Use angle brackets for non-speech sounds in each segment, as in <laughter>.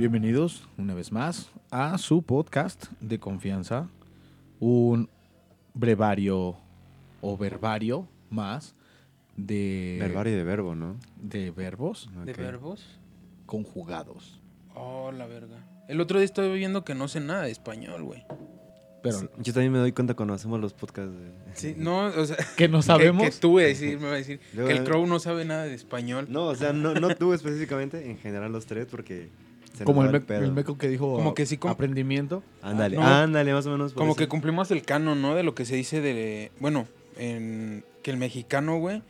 Bienvenidos una vez más a su podcast de confianza, un brevario o verbario más de, Verbario de verbo, ¿no? de verbos ¿De Ok. verbos? conjugados. Oh, la verga. El otro día estoy viendo que no sé nada de español, güey. Pero Yo también me doy cuenta cuando hacemos los podcasts. de- Sí, no, o sea, <laughs> que no que- sabemos. Que, tú, voy a decir, me va a decir Luego, que el eh, Crow no sabe nada de español. No, o sea, no, no tú específicamente, en general los tres, porque... se como el, me- el meco que dijo Como que sí com- aprendimiento. Ándale, No. ándale, más o menos. por Como eso. que cumplimos el canon, ¿no? De lo que se dice de... Bueno, en, que el mexicano, güey,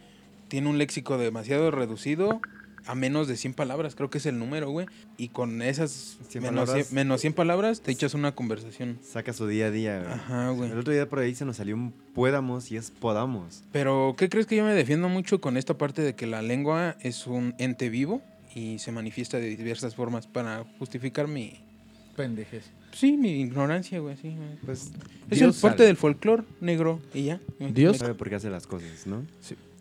tiene un léxico demasiado reducido a menos de 100 palabras, creo que es el número, güey. Y con esas 100 menos, palabras. 100, menos 100 palabras te echas una conversación. Saca su día a día, güey. Ajá, güey. El otro día por ahí se nos salió un puédamos y es podamos. Pero, ¿qué crees que yo me defiendo mucho con esta parte de que la lengua es un ente vivo y se manifiesta de diversas formas para justificar mi... Pendejes. Sí, mi ignorancia, güey, sí. güey. Pues Es Dios el parte sabe. del folclore negro y ya. Dios- sabe por qué hace las cosas, ¿no?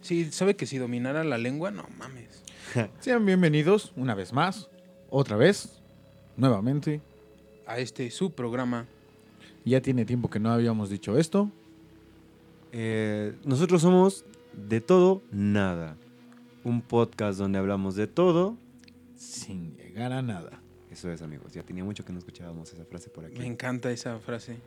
Sí, sabe que si dominara la lengua, no mames. <laughs> Sean bienvenidos una vez más, otra vez, nuevamente. A este su programa. Ya tiene tiempo que no habíamos dicho esto. Eh, nosotros somos de todo, nada. Un podcast donde hablamos de todo. Sin llegar a nada. Eso es, amigos. Ya tenía mucho que no escuchábamos esa frase por aquí. Me encanta esa frase.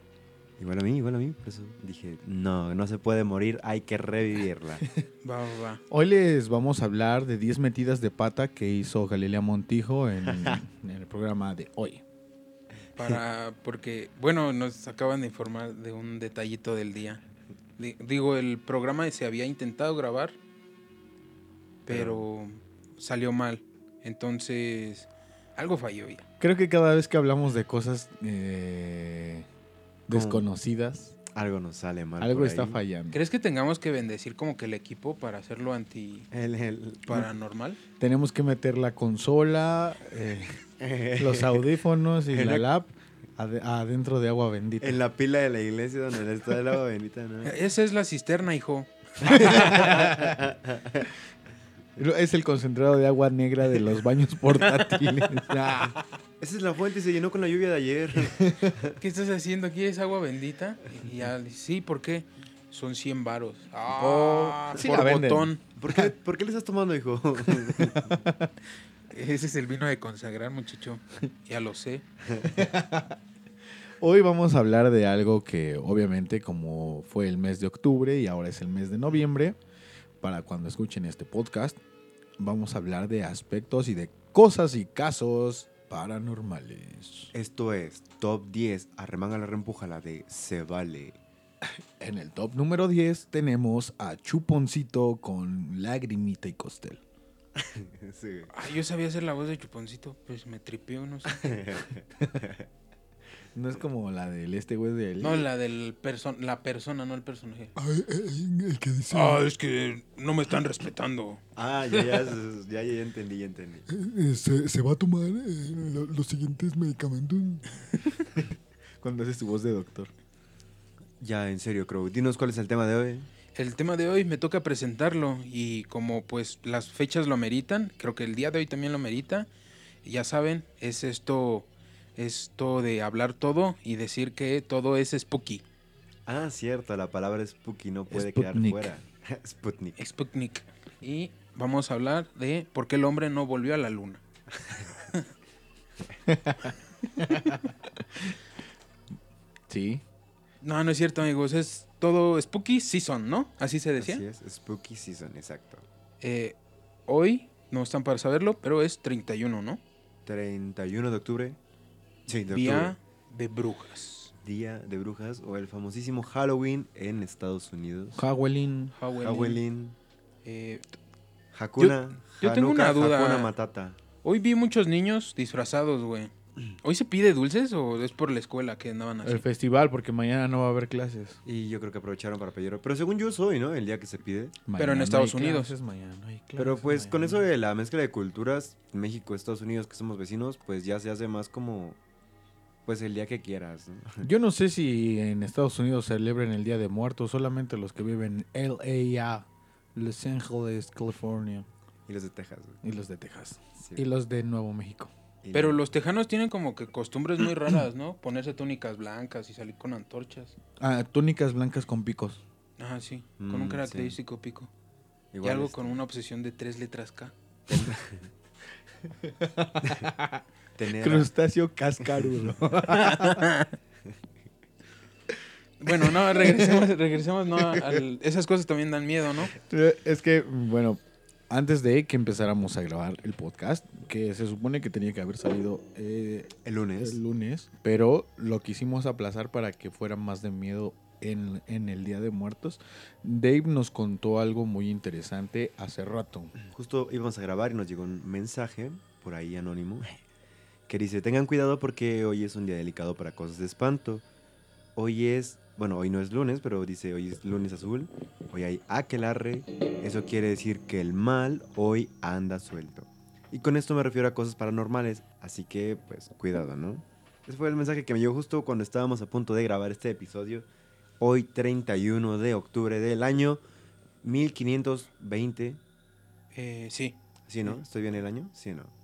Igual a mí, igual a mí. Por eso dije, no, no se puede morir, hay que revivirla. <laughs> Va, va, va. Hoy les vamos a hablar de 10 metidas de pata que hizo Galilea Montijo en, <laughs> en el programa de hoy. Para, <laughs> porque, bueno, nos acaban de informar de un detallito del día. Di- Digo, el programa se había intentado grabar, pero salió mal. Entonces, algo falló ya. Creo que cada vez que hablamos de cosas eh, desconocidas, Algo nos sale mal. algo por está ahí. fallando. ¿Crees que tengamos que bendecir como que el equipo para hacerlo anti El, el- paranormal? Tenemos que meter la consola, eh, <laughs> los audífonos y la la- lap ade- adentro de agua bendita. En la pila de la iglesia donde está el agua bendita, ¿no? Esa es la cisterna, hijo. <laughs> Es el concentrado de agua negra de los baños portátiles. <laughs> Ah. Esa es la fuente y se llenó con la lluvia de ayer. <laughs> ¿Qué estás haciendo aquí? ¿Es agua bendita? Y ya, sí, ¿por qué? Son 100 varos. Oh, Ah, sí por botón. ¿Por qué, ¿Por qué le estás tomando, hijo? <laughs> Ese es el vino de consagrar, muchacho. Ya lo sé. Hoy vamos a hablar de algo que obviamente como fue el mes de octubre y ahora es el mes de noviembre, para cuando escuchen este podcast, vamos a hablar de aspectos y de cosas y casos paranormales. Esto es Top 10, arremángala, reempújala de Se Vale. <laughs> En el top número 10 tenemos a Chuponcito con Lagrimita y Costel. <laughs> Sí. Ay, yo sabía hacer la voz de Chuponcito, pues me tripeo, no sé. <laughs> No es como la del este güey del... No, la del person la persona, no el personaje. el que dice... Ah, es que no me están respetando. Ah, ya, ya, ya, ya entendí, ya entendí. Eh, se, se va a tomar eh, lo- los siguientes medicamentos. Cuando haces tu voz de doctor. Ya, en serio, Crow. Dinos cuál es el tema de hoy. El tema de hoy me toca presentarlo y como pues las fechas lo ameritan, creo que el día de hoy también lo merita. Ya saben, es esto, esto de hablar todo y decir que todo es spooky, Ah, cierto, la palabra Spooky no puede Sputnik. quedar fuera. <laughs> Sputnik. Sputnik. Y vamos a hablar de por qué el hombre no volvió a la luna. <laughs> Sí. No, no es cierto, amigos, es todo spooky season, ¿no? Así se decía. Así es, Spooky Season, exacto. Eh, hoy no están para saberlo, pero es 31, ¿no? 31 de octubre. Sí, de Día octubre. de brujas. Día de Brujas o el famosísimo Halloween en Estados Unidos. Halloween. Halloween. Halloween. Eh, Hakuna. yo tengo una duda. Hakuna Matata. hoy vi muchos niños disfrazados, güey. ¿Hoy se pide dulces o es por la escuela que andaban así? El festival, porque mañana no va a haber clases. Y yo creo que aprovecharon para pedir. Pero según yo soy, ¿no? El día que se pide. Mañana en no Estados hay Unidos. clases, mañana no hay clases, Pero pues con eso de la mezcla de culturas, México, Estados Unidos, que somos vecinos, pues ya se hace más como, pues el día que quieras. ¿no? <laughs> Yo no sé si en Estados Unidos celebren el Día de Muertos, solamente los que viven en LA, Los Ángeles, California, Y los de Texas. güey. y los de Texas, Sí. y los de Nuevo México. Y- Pero los tejanos tienen como que costumbres muy raras, ¿no? Ponerse túnicas blancas y salir con antorchas. Ah, túnicas blancas con picos. Ajá, sí. Con Mm, un sí. característico pico. y igual, algo este, con una obsesión de tres letras K. <laughs> <laughs> tener- Crustáceo cascarudo. <laughs> Bueno, no, regresemos, regresemos, no, al- esas cosas también dan miedo, ¿no? Es que, bueno, antes de que empezáramos a grabar el podcast, que se supone que tenía que haber salido eh, el lunes. el lunes, pero lo quisimos aplazar para que fuera más de miedo en, en el Día de Muertos. Dave nos contó algo muy interesante hace rato. Justo íbamos a grabar y nos llegó un mensaje por ahí anónimo que dice, tengan cuidado porque hoy es un día delicado para cosas de espanto. Hoy es, bueno, hoy no es lunes, pero dice hoy es lunes azul, hoy hay aquelarre, eso quiere decir que el mal hoy anda suelto. Y con esto me refiero a cosas paranormales, así que pues cuidado, ¿no? Ese fue el mensaje que me llegó justo cuando estábamos a punto de grabar este episodio, hoy 31 de octubre del año 1520. Eh, sí, ¿Sí, no? ¿Estoy bien el año? Sí, no.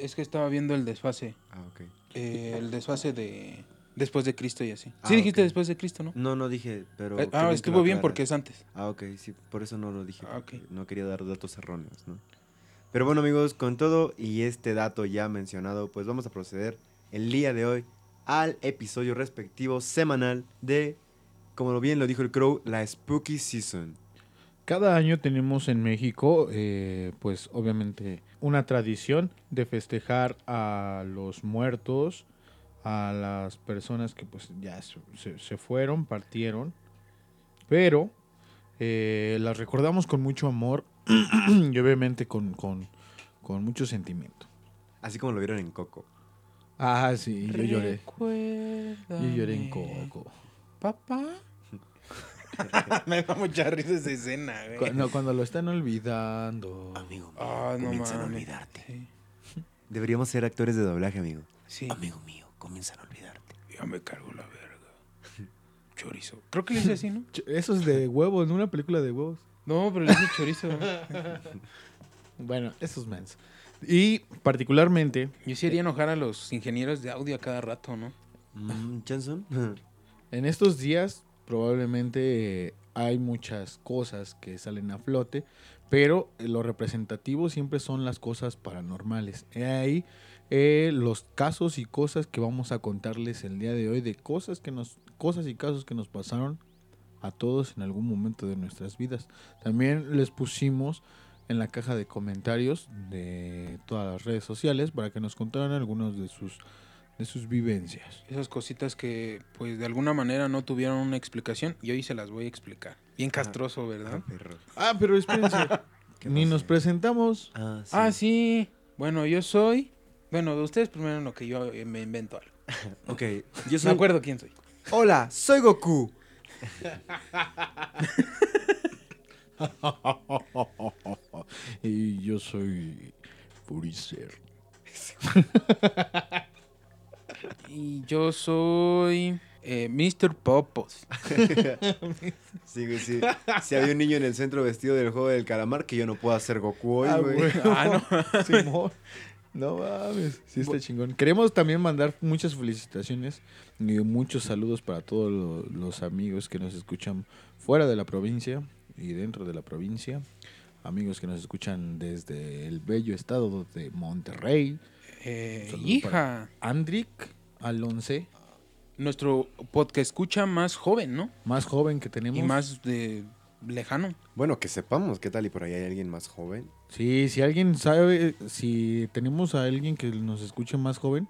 Es que estaba viendo el desfase. Ah, ok. eh, el desfase de después de Cristo y así. Ah, Sí dijiste ok. después de Cristo, ¿no? No, no dije, pero... Eh, ah, estuvo bien porque es antes. Ah, ok, sí, por eso no lo dije. Ah. No quería dar datos erróneos, ¿no? Pero bueno, amigos, con todo y este dato ya mencionado, pues vamos a proceder el día de hoy al episodio respectivo semanal de, como bien lo dijo el Crow, la Spooky Season. Cada año tenemos en México, eh, pues obviamente, una tradición de festejar a los muertos, a las personas que pues ya se, se- fueron, partieron, pero eh, las recordamos con mucho amor <clears throat> y obviamente con, con, con mucho sentimiento. Así como lo vieron en Coco. Ah, sí, yo lloré. Recuérdame, Yo lloré en Coco. Papá. <laughs> Me da mucha risa esa escena, güey. Cuando, cuando lo están olvidando. Amigo, Ah, no comienzan a mames. olvidarte. Sí. Deberíamos ser actores de doblaje, amigo. sí. Amigo mío, comienzan a olvidarte. Ya me cargo la verga. Chorizo. Creo que le hice así, ¿no? Ch- Eso es de huevos, ¿no? Una película de huevos. No, pero le hice chorizo. <laughs> Bueno, esos mens. Y particularmente, Yo sí haría enojar a los ingenieros de audio a cada rato, ¿no? Mm, Johnson. en estos días probablemente hay muchas cosas que salen a flote, pero lo representativo siempre son las cosas paranormales. He ahí eh, los casos y cosas que vamos a contarles el día de hoy de cosas que nos cosas y casos que nos pasaron a todos en algún momento de nuestras vidas. También les pusimos en la caja de comentarios de todas las redes sociales para que nos contaran algunos de sus de sus vivencias. Esas cositas que, pues, de alguna manera no tuvieron una explicación y hoy se las voy a explicar. Bien castroso, ¿verdad? perro. Ah, pero espérense. <laughs> ¿Qué Ni nos presentamos. Ah, sí. Ah, sí. Bueno, yo soy... Bueno, ustedes primero en lo que yo eh, me invento algo. <laughs> Ok, yo Me acuerdo quién soy. Hola, soy Goku. <laughs> y yo soy Puricer. Y yo soy... eh, Mr. Popos. <laughs> Sí, güey, sí. Si había un niño en el centro vestido del juego del calamar, que yo no puedo hacer Goku hoy, Ah, güey. güey. <laughs> Ah, no. <laughs> Simón. No mames. Sí está chingón. Queremos también mandar muchas felicitaciones y muchos saludos para todos lo- los amigos que nos escuchan fuera de la provincia y dentro de la provincia. Amigos que nos escuchan desde el bello estado de Monterrey. Eh, hija. Andric Alonce, Nuestro podcast escucha más joven, ¿no? más joven que tenemos. Y más de lejano. Bueno, que sepamos qué tal y por ahí hay alguien más joven. Sí, si alguien sabe, si tenemos a alguien que nos escuche más joven,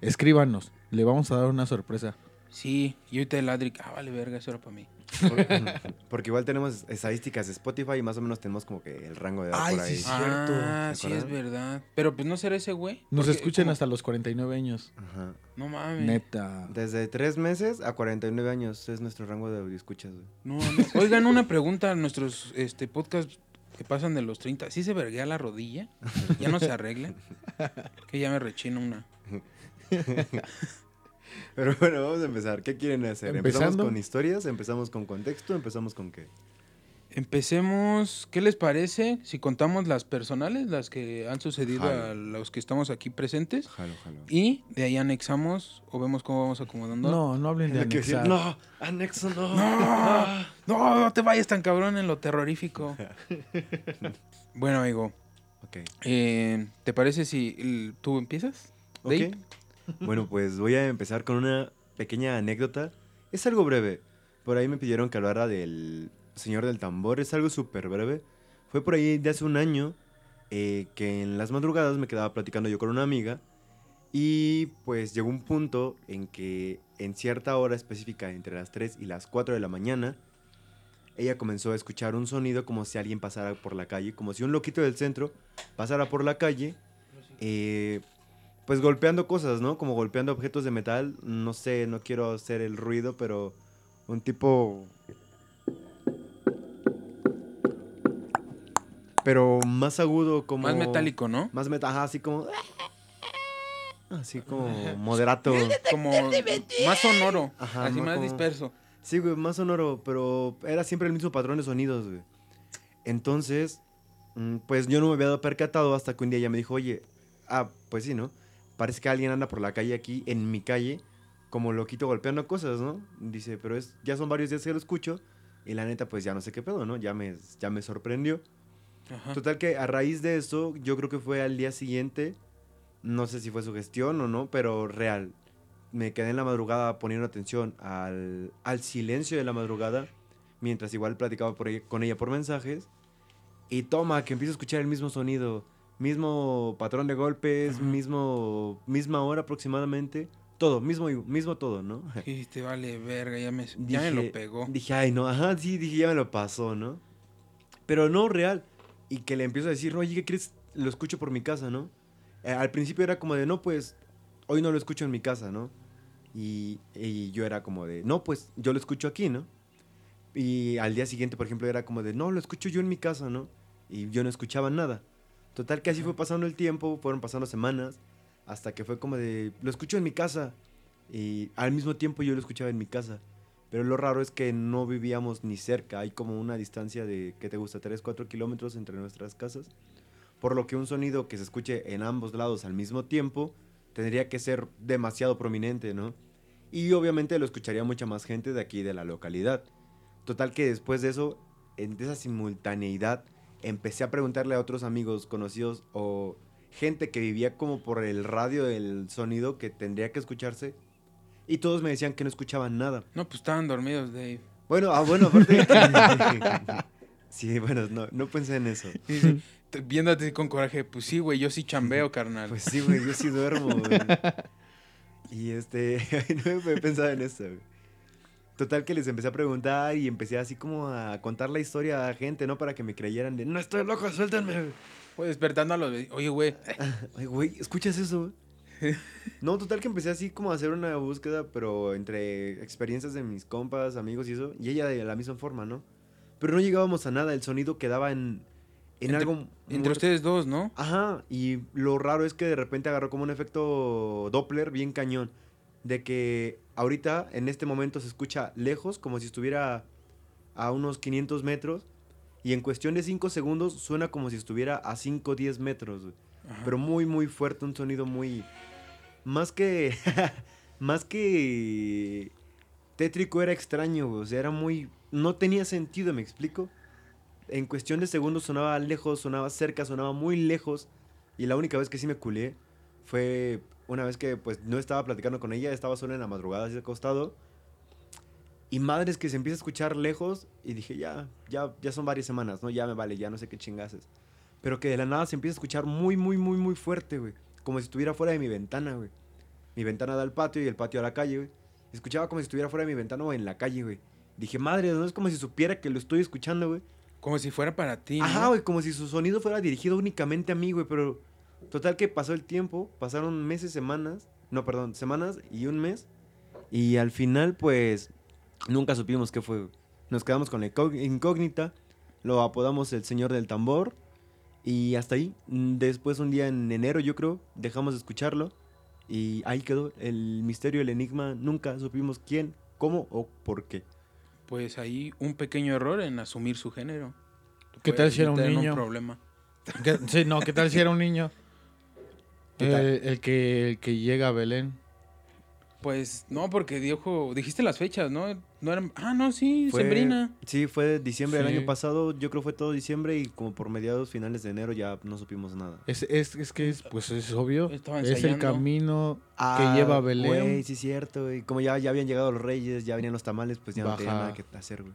escríbanos. Le vamos a dar una sorpresa. Sí, y ahorita el Adric, ah, vale, verga, eso era para mí. Por- <laughs> Porque igual tenemos estadísticas de Spotify y más o menos tenemos como que el rango de edad Ay, por ahí. sí, Cierto. Ah, ¿Se sí, es verdad. Pero pues no será ese güey. Nos Porque escuchan hasta los 49 años. Ajá. No mames. Neta. Desde tres meses a 49 años es nuestro rango de audio escuchas, güey. No, no. <laughs> Oigan, una pregunta a nuestros este, podcasts que pasan de los 30. ¿Sí se verguea la rodilla? ¿Ya no se arregla? <laughs> Que ya me rechina una. <laughs> Pero bueno, vamos a empezar. ¿Qué quieren hacer? ¿Empezamos con historias? ¿Empezamos con contexto? ¿Empezamos con qué? Empecemos, ¿qué les parece si contamos las personales, las que han sucedido Jalo. a los que estamos aquí presentes? Jalo, jalo. Y de ahí anexamos o vemos cómo vamos acomodando. No, no hablen de anexar. no, anexo no. No, <laughs> no, no te vayas tan cabrón en lo terrorífico. <laughs> bueno, amigo, Ok. eh, ¿te parece si tú empiezas? Ok. Dave? Bueno, pues voy a empezar con una pequeña anécdota. Es algo breve. Por ahí me pidieron que hablara del Señor del Tambor. Es algo súper breve. Fue por ahí de hace un año eh, que en las madrugadas me quedaba platicando yo con una amiga. Y pues llegó un punto en que en cierta hora específica, entre las 3 y las 4 de la mañana, ella comenzó a escuchar un sonido como si alguien pasara por la calle, como si un loquito del centro pasara por la calle. eh, pues golpeando cosas, ¿no? Como golpeando objetos de metal. No sé, no quiero hacer el ruido, pero un tipo... Pero más agudo, como... Más metálico, ¿no? Más metal, ajá, así como... <laughs> Así como moderato. Como más sonoro, Ajá, así más más como- disperso. Sí, güey, más sonoro, pero era siempre el mismo patrón de sonidos, güey. Entonces, mm, pues yo no me había dado percatado hasta que un día ella me dijo, oye, ah, pues sí, ¿no? Parece que alguien anda por la calle aquí, en mi calle, como loquito golpeando cosas, ¿no? Dice, pero es, ya son varios días que lo escucho y la neta, pues ya no sé qué pedo, ¿no? Ya me, ya me sorprendió. Ajá. Total que a raíz de eso, yo creo que fue al día siguiente, no sé si fue su gestión o no, pero real. Me quedé en la madrugada poniendo atención al, al silencio de la madrugada, mientras igual platicaba por ella- con ella por mensajes. Y toma, que empiezo a escuchar el mismo sonido, mismo patrón de golpes, Ajá. mismo, misma hora aproximadamente. Todo, mismo, mismo todo, ¿no? <laughs> Y te vale verga, ya me, ya me lo pegó. Dije, ay, no, ajá, sí, dije, ya me lo pasó, ¿no? Pero no real. Y que le empiezo a decir, oye, ¿qué crees? Lo escucho por mi casa, ¿no? Eh, al principio era como de, no, pues, hoy no lo escucho en mi casa, ¿no? Y, y yo era como de, no, pues, yo lo escucho aquí, ¿no? Y al día siguiente, por ejemplo, era como de, no, lo escucho yo en mi casa, ¿no? Y yo no escuchaba nada. Total que así fue pasando el tiempo, fueron pasando semanas, hasta que fue como de, lo escucho en mi casa. Y al mismo tiempo yo lo escuchaba en mi casa. Pero lo raro es que no vivíamos ni cerca. Hay como una distancia de, ¿qué te gusta? 3, 4 kilómetros entre nuestras casas. Por lo que un sonido que se escuche en ambos lados al mismo tiempo tendría que ser demasiado prominente, ¿no? Y obviamente lo escucharía mucha más gente de aquí de la localidad. Total que después de eso, en esa simultaneidad, empecé a preguntarle a otros amigos conocidos o gente que vivía como por el radio del sonido que tendría que escucharse. Y todos me decían que no escuchaban nada. No, pues estaban dormidos, Dave. Bueno, ah, bueno, aparte. <laughs> sí, bueno, no, no pensé en eso. Sí, sí. Te- Viéndote con coraje, pues sí, güey, yo sí chambeo, carnal. Pues sí, güey, yo sí duermo, güey. <laughs> Y este, <laughs> no me pensaba en eso, güey. Total que les empecé a preguntar y empecé así como a contar la historia a gente, ¿no? Para que me creyeran de, no estoy loco, suéltenme. güey". Pues despertando a los... Oye, güey, <laughs> Ay, güey, ¿escuchas eso? güey?" <laughs> No, total que empecé así como a hacer una búsqueda, pero entre experiencias de mis compas, amigos y eso, y ella de la misma forma, ¿no? Pero no llegábamos a nada, el sonido quedaba en, en Entre- algo... entre ustedes dos, ¿no? Ajá, y lo raro es que de repente agarró como un efecto Doppler bien cañón. De que ahorita, en este momento, se escucha lejos, como si estuviera a unos 500 metros. Y en cuestión de 5 segundos suena como si estuviera a 5 o 10 metros. Pero muy, muy fuerte, un sonido muy... Más que... <laughs> más que... Tétrico era extraño. O sea, era muy... No tenía sentido, ¿me explico? En cuestión de segundos sonaba lejos, sonaba cerca, sonaba muy lejos. Y la única vez que sí me culé fue una vez que pues no estaba platicando con ella, estaba solo en la madrugada así acostado. Y madres que se empieza a escuchar lejos y dije, ya, ya, ya son varias semanas, ¿no? Ya me vale, ya no sé qué chingases. Pero que de la nada se empieza a escuchar muy, muy, muy, muy fuerte, güey. Como si estuviera fuera de mi ventana, güey. Mi ventana da al patio y el patio a la calle, güey. Escuchaba como si estuviera fuera de mi ventana o en la calle, güey. Dije, madre, no es como si supiera que lo estoy escuchando, güey. Como si fuera para ti. Ajá, güey, como si su sonido fuera dirigido únicamente a mí, güey, pero total que pasó el tiempo, pasaron meses, semanas, no, perdón, semanas y un mes, y al final, pues, nunca supimos qué fue. Nos quedamos con la incó- incógnita, lo apodamos el señor del tambor, y hasta ahí. Después, un día en enero, yo creo, dejamos de escucharlo, y ahí quedó el misterio, el enigma, nunca supimos quién, cómo o por qué. pues ahí un pequeño error en asumir su género. ¿Qué tal si era un niño? problema. ¿Qué- Sí, no, ¿qué tal si era un niño? <laughs> Eh, el, que, el que llega a Belén. Pues no, porque dijo, dijiste las fechas, ¿no? No eran, ah, no, sí, Fue- sembrina. Sí, fue diciembre del Sí. año pasado. Yo creo que fue todo diciembre y como por mediados, finales de enero ya no supimos nada. Es, es, es que es, pues es obvio. Es el camino Ah, que lleva a Belén. Güey, sí, cierto. Y como ya, ya habían llegado los reyes, ya venían los tamales, pues ya no tenía nada que hacer, güey.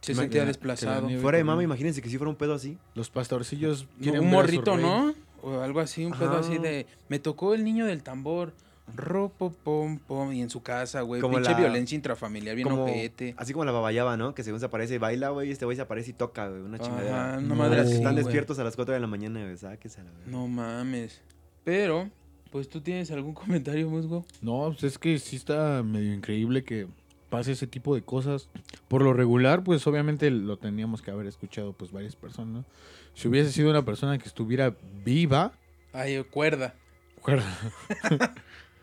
Se sentía desplazado. Fuera de mama, imagínense que si fuera un pedo así. Los pastorcillos No, un morrito. ¿no? O algo así, un pedo Ajá. así de. Me tocó el niño del tambor. Ropo, pom, pom. Y en su casa, güey. Como Pinche la- violencia intrafamiliar, bien Como, ojete. así como la babayaba, ¿no? Que según se aparece y baila, güey, este güey se aparece y toca, güey. Una Ajá, chingadera. una No. madre Los que así, están despiertos a las 4 de la mañana, güey. Sáquese a la verga. No mames. Pero, pues tú tienes algún <laughs> comentario, Musgo. No, pues es que sí está medio increíble que pase ese tipo de cosas. Por lo regular, pues obviamente lo teníamos que haber escuchado pues varias personas. ¿no? Si hubiese sido una persona que estuviera viva, Ay, cuerda. viva, <laughs>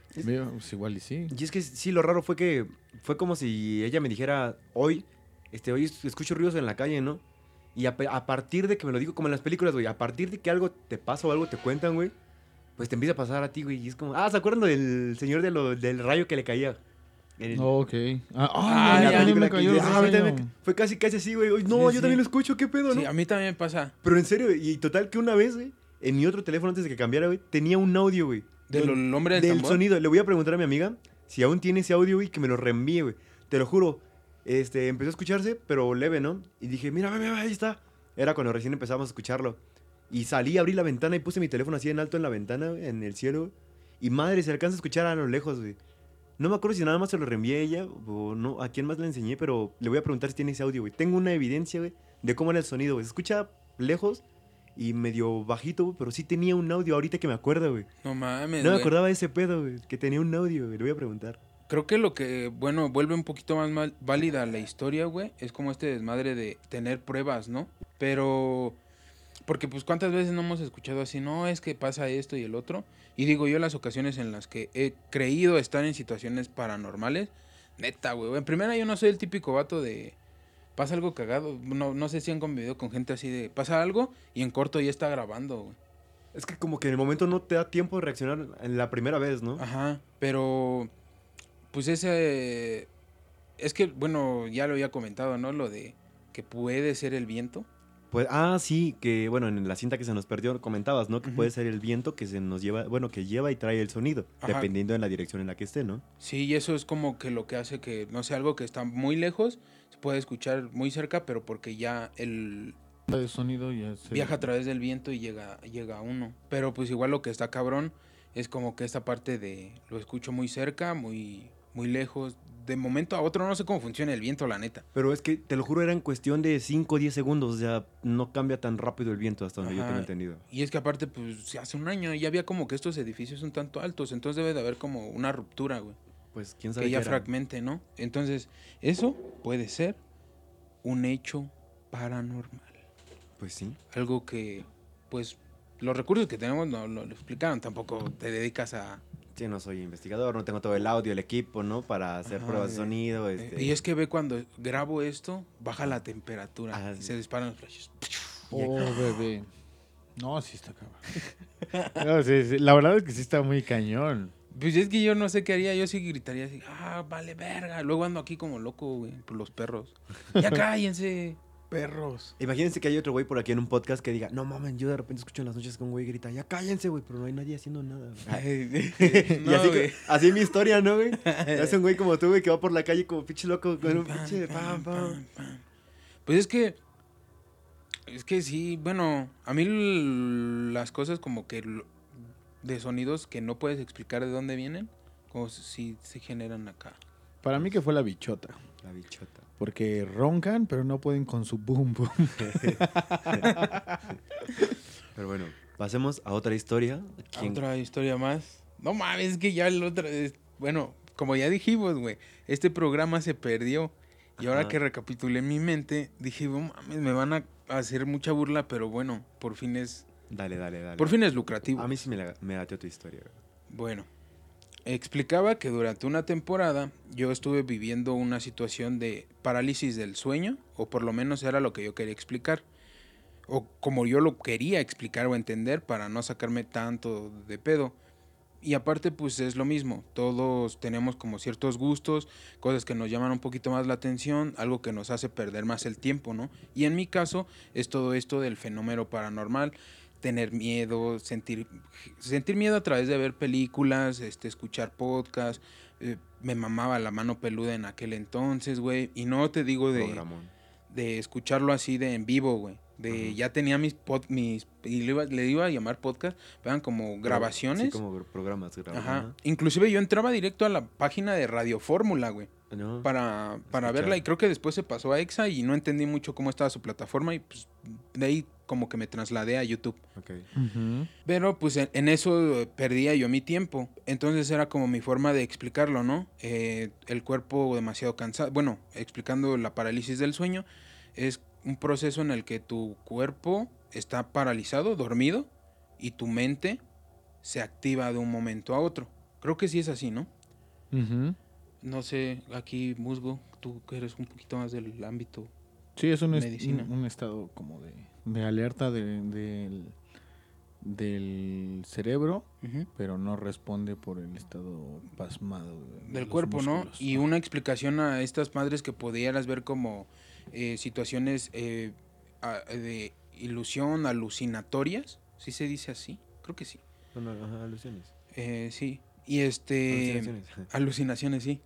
<laughs> pues igual y sí. Y es que sí, lo raro fue que fue como si ella me dijera, hoy, este, hoy escucho ruidos en la calle, ¿no? Y a, partir de que me lo digo, como en las películas, güey, a partir de que algo te pasa o algo te cuentan, güey, pues te empieza a pasar a ti, güey. Y es como, ah, ¿se acuerdan del señor de lo- del rayo que le caía? El- Ok. Ah, Ah, película me que cayó ah, a mí rayo. también Fue casi, casi así, güey. No, Sí, yo sí. también lo escucho, ¿qué pedo, no? Sí, a mí también me pasa. Pero en serio, y total que una vez, güey, en mi otro teléfono antes de que cambiara, güey, tenía un audio, güey. Del Del- hombre del, del tambor. sonido. Le voy a preguntar a mi amiga si aún tiene ese audio, güey, que me lo reenvíe, güey. Te lo juro. Este, empezó a escucharse, pero leve, ¿no? Y dije, mira, mira, mira, ahí está. Era cuando recién empezamos a escucharlo. Y salí, abrí la ventana y puse mi teléfono así en alto en la ventana, güey, en el cielo, güey. Y madre, se alcanza a escuchar a lo lejos, güey. No me acuerdo si nada más se lo reenvié a ella o no, a quién más le enseñé, pero le voy a preguntar si tiene ese audio, güey. Tengo una evidencia, güey, de cómo era el sonido, güey. Se escucha lejos y medio bajito, güey, pero sí tenía un audio ahorita que me acuerdo, güey. No mames. No me güey. acordaba de ese pedo, güey, que tenía un audio, güey. Le voy a preguntar. Creo que lo que, bueno, vuelve un poquito más mal- válida la historia, güey, es como este desmadre de tener pruebas, ¿no? Pero, porque pues cuántas veces no hemos escuchado así, no, es que pasa esto y el otro. Y digo yo las ocasiones en las que he creído estar en situaciones paranormales, neta, güey. En primera yo no soy el típico vato de, pasa algo cagado, no, no sé si han convivido con gente así de, pasa algo y en corto ya está grabando, güey. Es que como que en el momento no te da tiempo de reaccionar en la primera vez, ¿no? Ajá, pero pues ese es que bueno, ya lo había comentado, ¿no? Lo de que puede ser el viento. Pues, ah, sí, que bueno, en la cinta que se nos perdió comentabas, ¿no? Que puede ser el viento que se nos lleva, bueno, que lleva y trae el sonido, Ajá. dependiendo de la dirección en la que esté, ¿no? Sí, y eso es como que lo que hace que no sé, algo que está muy lejos se puede escuchar muy cerca, pero porque ya el de sonido ya se- viaja a través del viento y llega llega a uno. Pero pues igual lo que está cabrón es como que esta parte de lo escucho muy cerca, muy muy lejos. De momento a otro no sé cómo funciona el viento, la neta. Pero es que, te lo juro, era en cuestión de 5 o 10 segundos, o sea, no cambia tan rápido el viento hasta donde yo tengo entendido. Y es que aparte, pues, hace un año ya había como que estos edificios un tanto altos, entonces debe de haber como una ruptura, güey. Pues, ¿quién sabe Que ya era? fragmente, ¿no? Entonces, eso puede ser un hecho paranormal. Pues sí. Algo que, pues, los recursos que tenemos no lo, lo explicaron, tampoco te dedicas a... Sí, no soy investigador, no tengo todo el audio, el equipo, ¿no? Para hacer Ajá, pruebas de eh, sonido, este... Y es que ve cuando grabo esto, baja la temperatura Ah, y sí. se disparan los flashes. Oh, bebé. No, sí está cabrón. <laughs> No, sí, sí, La verdad es que sí está muy cañón. Pues es que yo no sé qué haría, yo sí gritaría así, ah, vale verga. Luego ando aquí como loco, güey, por los perros. Ya <laughs> cállense. Perros. Imagínense que hay otro güey por aquí en un podcast que diga, no mames, yo de repente escucho en las noches que un güey grita, ya cállense, güey, pero no hay nadie haciendo nada. güey". <laughs> <laughs> y No, así, güey. que- así mi historia, ¿no, güey? <laughs> Es un güey como tú, güey, que va por la calle como pinche loco con un pinche pam, pam, pam. Pues es que. Es que sí, bueno, a mí las cosas como que de sonidos que no puedes explicar de dónde vienen, como si se generan acá. Para mí que fue la bichota. La bichota. Porque roncan, pero no pueden con su boom boom. <laughs> Pero bueno, pasemos a otra historia. ¿Quién- Otra historia más. No mames, es que ya el otro. es- bueno, como ya dijimos, güey, este programa se perdió. Y ahora Ajá. que recapitulé en mi mente, dije, no mames, me van a hacer mucha burla, pero bueno, por fin es, Dale, dale, dale. por fin es lucrativo. A mí sí me, la, me tu historia, güey. Bueno, explicaba que durante una temporada yo estuve viviendo una situación de parálisis del sueño, o por lo menos era lo que yo quería explicar, o como yo lo quería explicar o entender para no sacarme tanto de pedo. Y aparte, pues es lo mismo, todos tenemos como ciertos gustos, cosas que nos llaman un poquito más la atención, algo que nos hace perder más el tiempo, ¿no? Y en mi caso es todo esto del fenómeno paranormal, tener miedo, sentir, sentir miedo a través de ver películas, este, escuchar podcasts, eh, me mamaba la mano peluda en aquel entonces, güey, y no te digo de, Programón. de escucharlo así de en vivo, güey. De ya tenía mis pod- mis y le iba, le iba a llamar podcast, eran como grabaciones. Sí, como gr- programas grabados. Ajá. Inclusive yo entraba directo a la página de Radio Fórmula, güey, ¿No? para, para Escuchar. verla y creo que después se pasó a Exa y no entendí mucho cómo estaba su plataforma y pues de ahí como que me trasladé a YouTube. Pero pues en, en eso perdía yo mi tiempo. Entonces era como mi forma de explicarlo, ¿no? Eh, el cuerpo demasiado cansado. Bueno, explicando la parálisis del sueño, es un proceso en el que tu cuerpo está paralizado, dormido, y tu mente se activa de un momento a otro. Creo que sí es así, ¿no? No sé, aquí Musgo, tú que eres un poquito más del ámbito. Sí, es un, est- un, un estado como de, de alerta de- del, del cerebro, pero no responde por el estado pasmado de- de del cuerpo, ¿no? Y una explicación a estas madres que pudieras ver como eh, situaciones eh, a- de ilusión, alucinatorias, ¿sí se dice así? Creo que sí. Bueno, ajá, alusiones. Eh, sí. Y este... Alucinaciones. Alucinaciones, sí.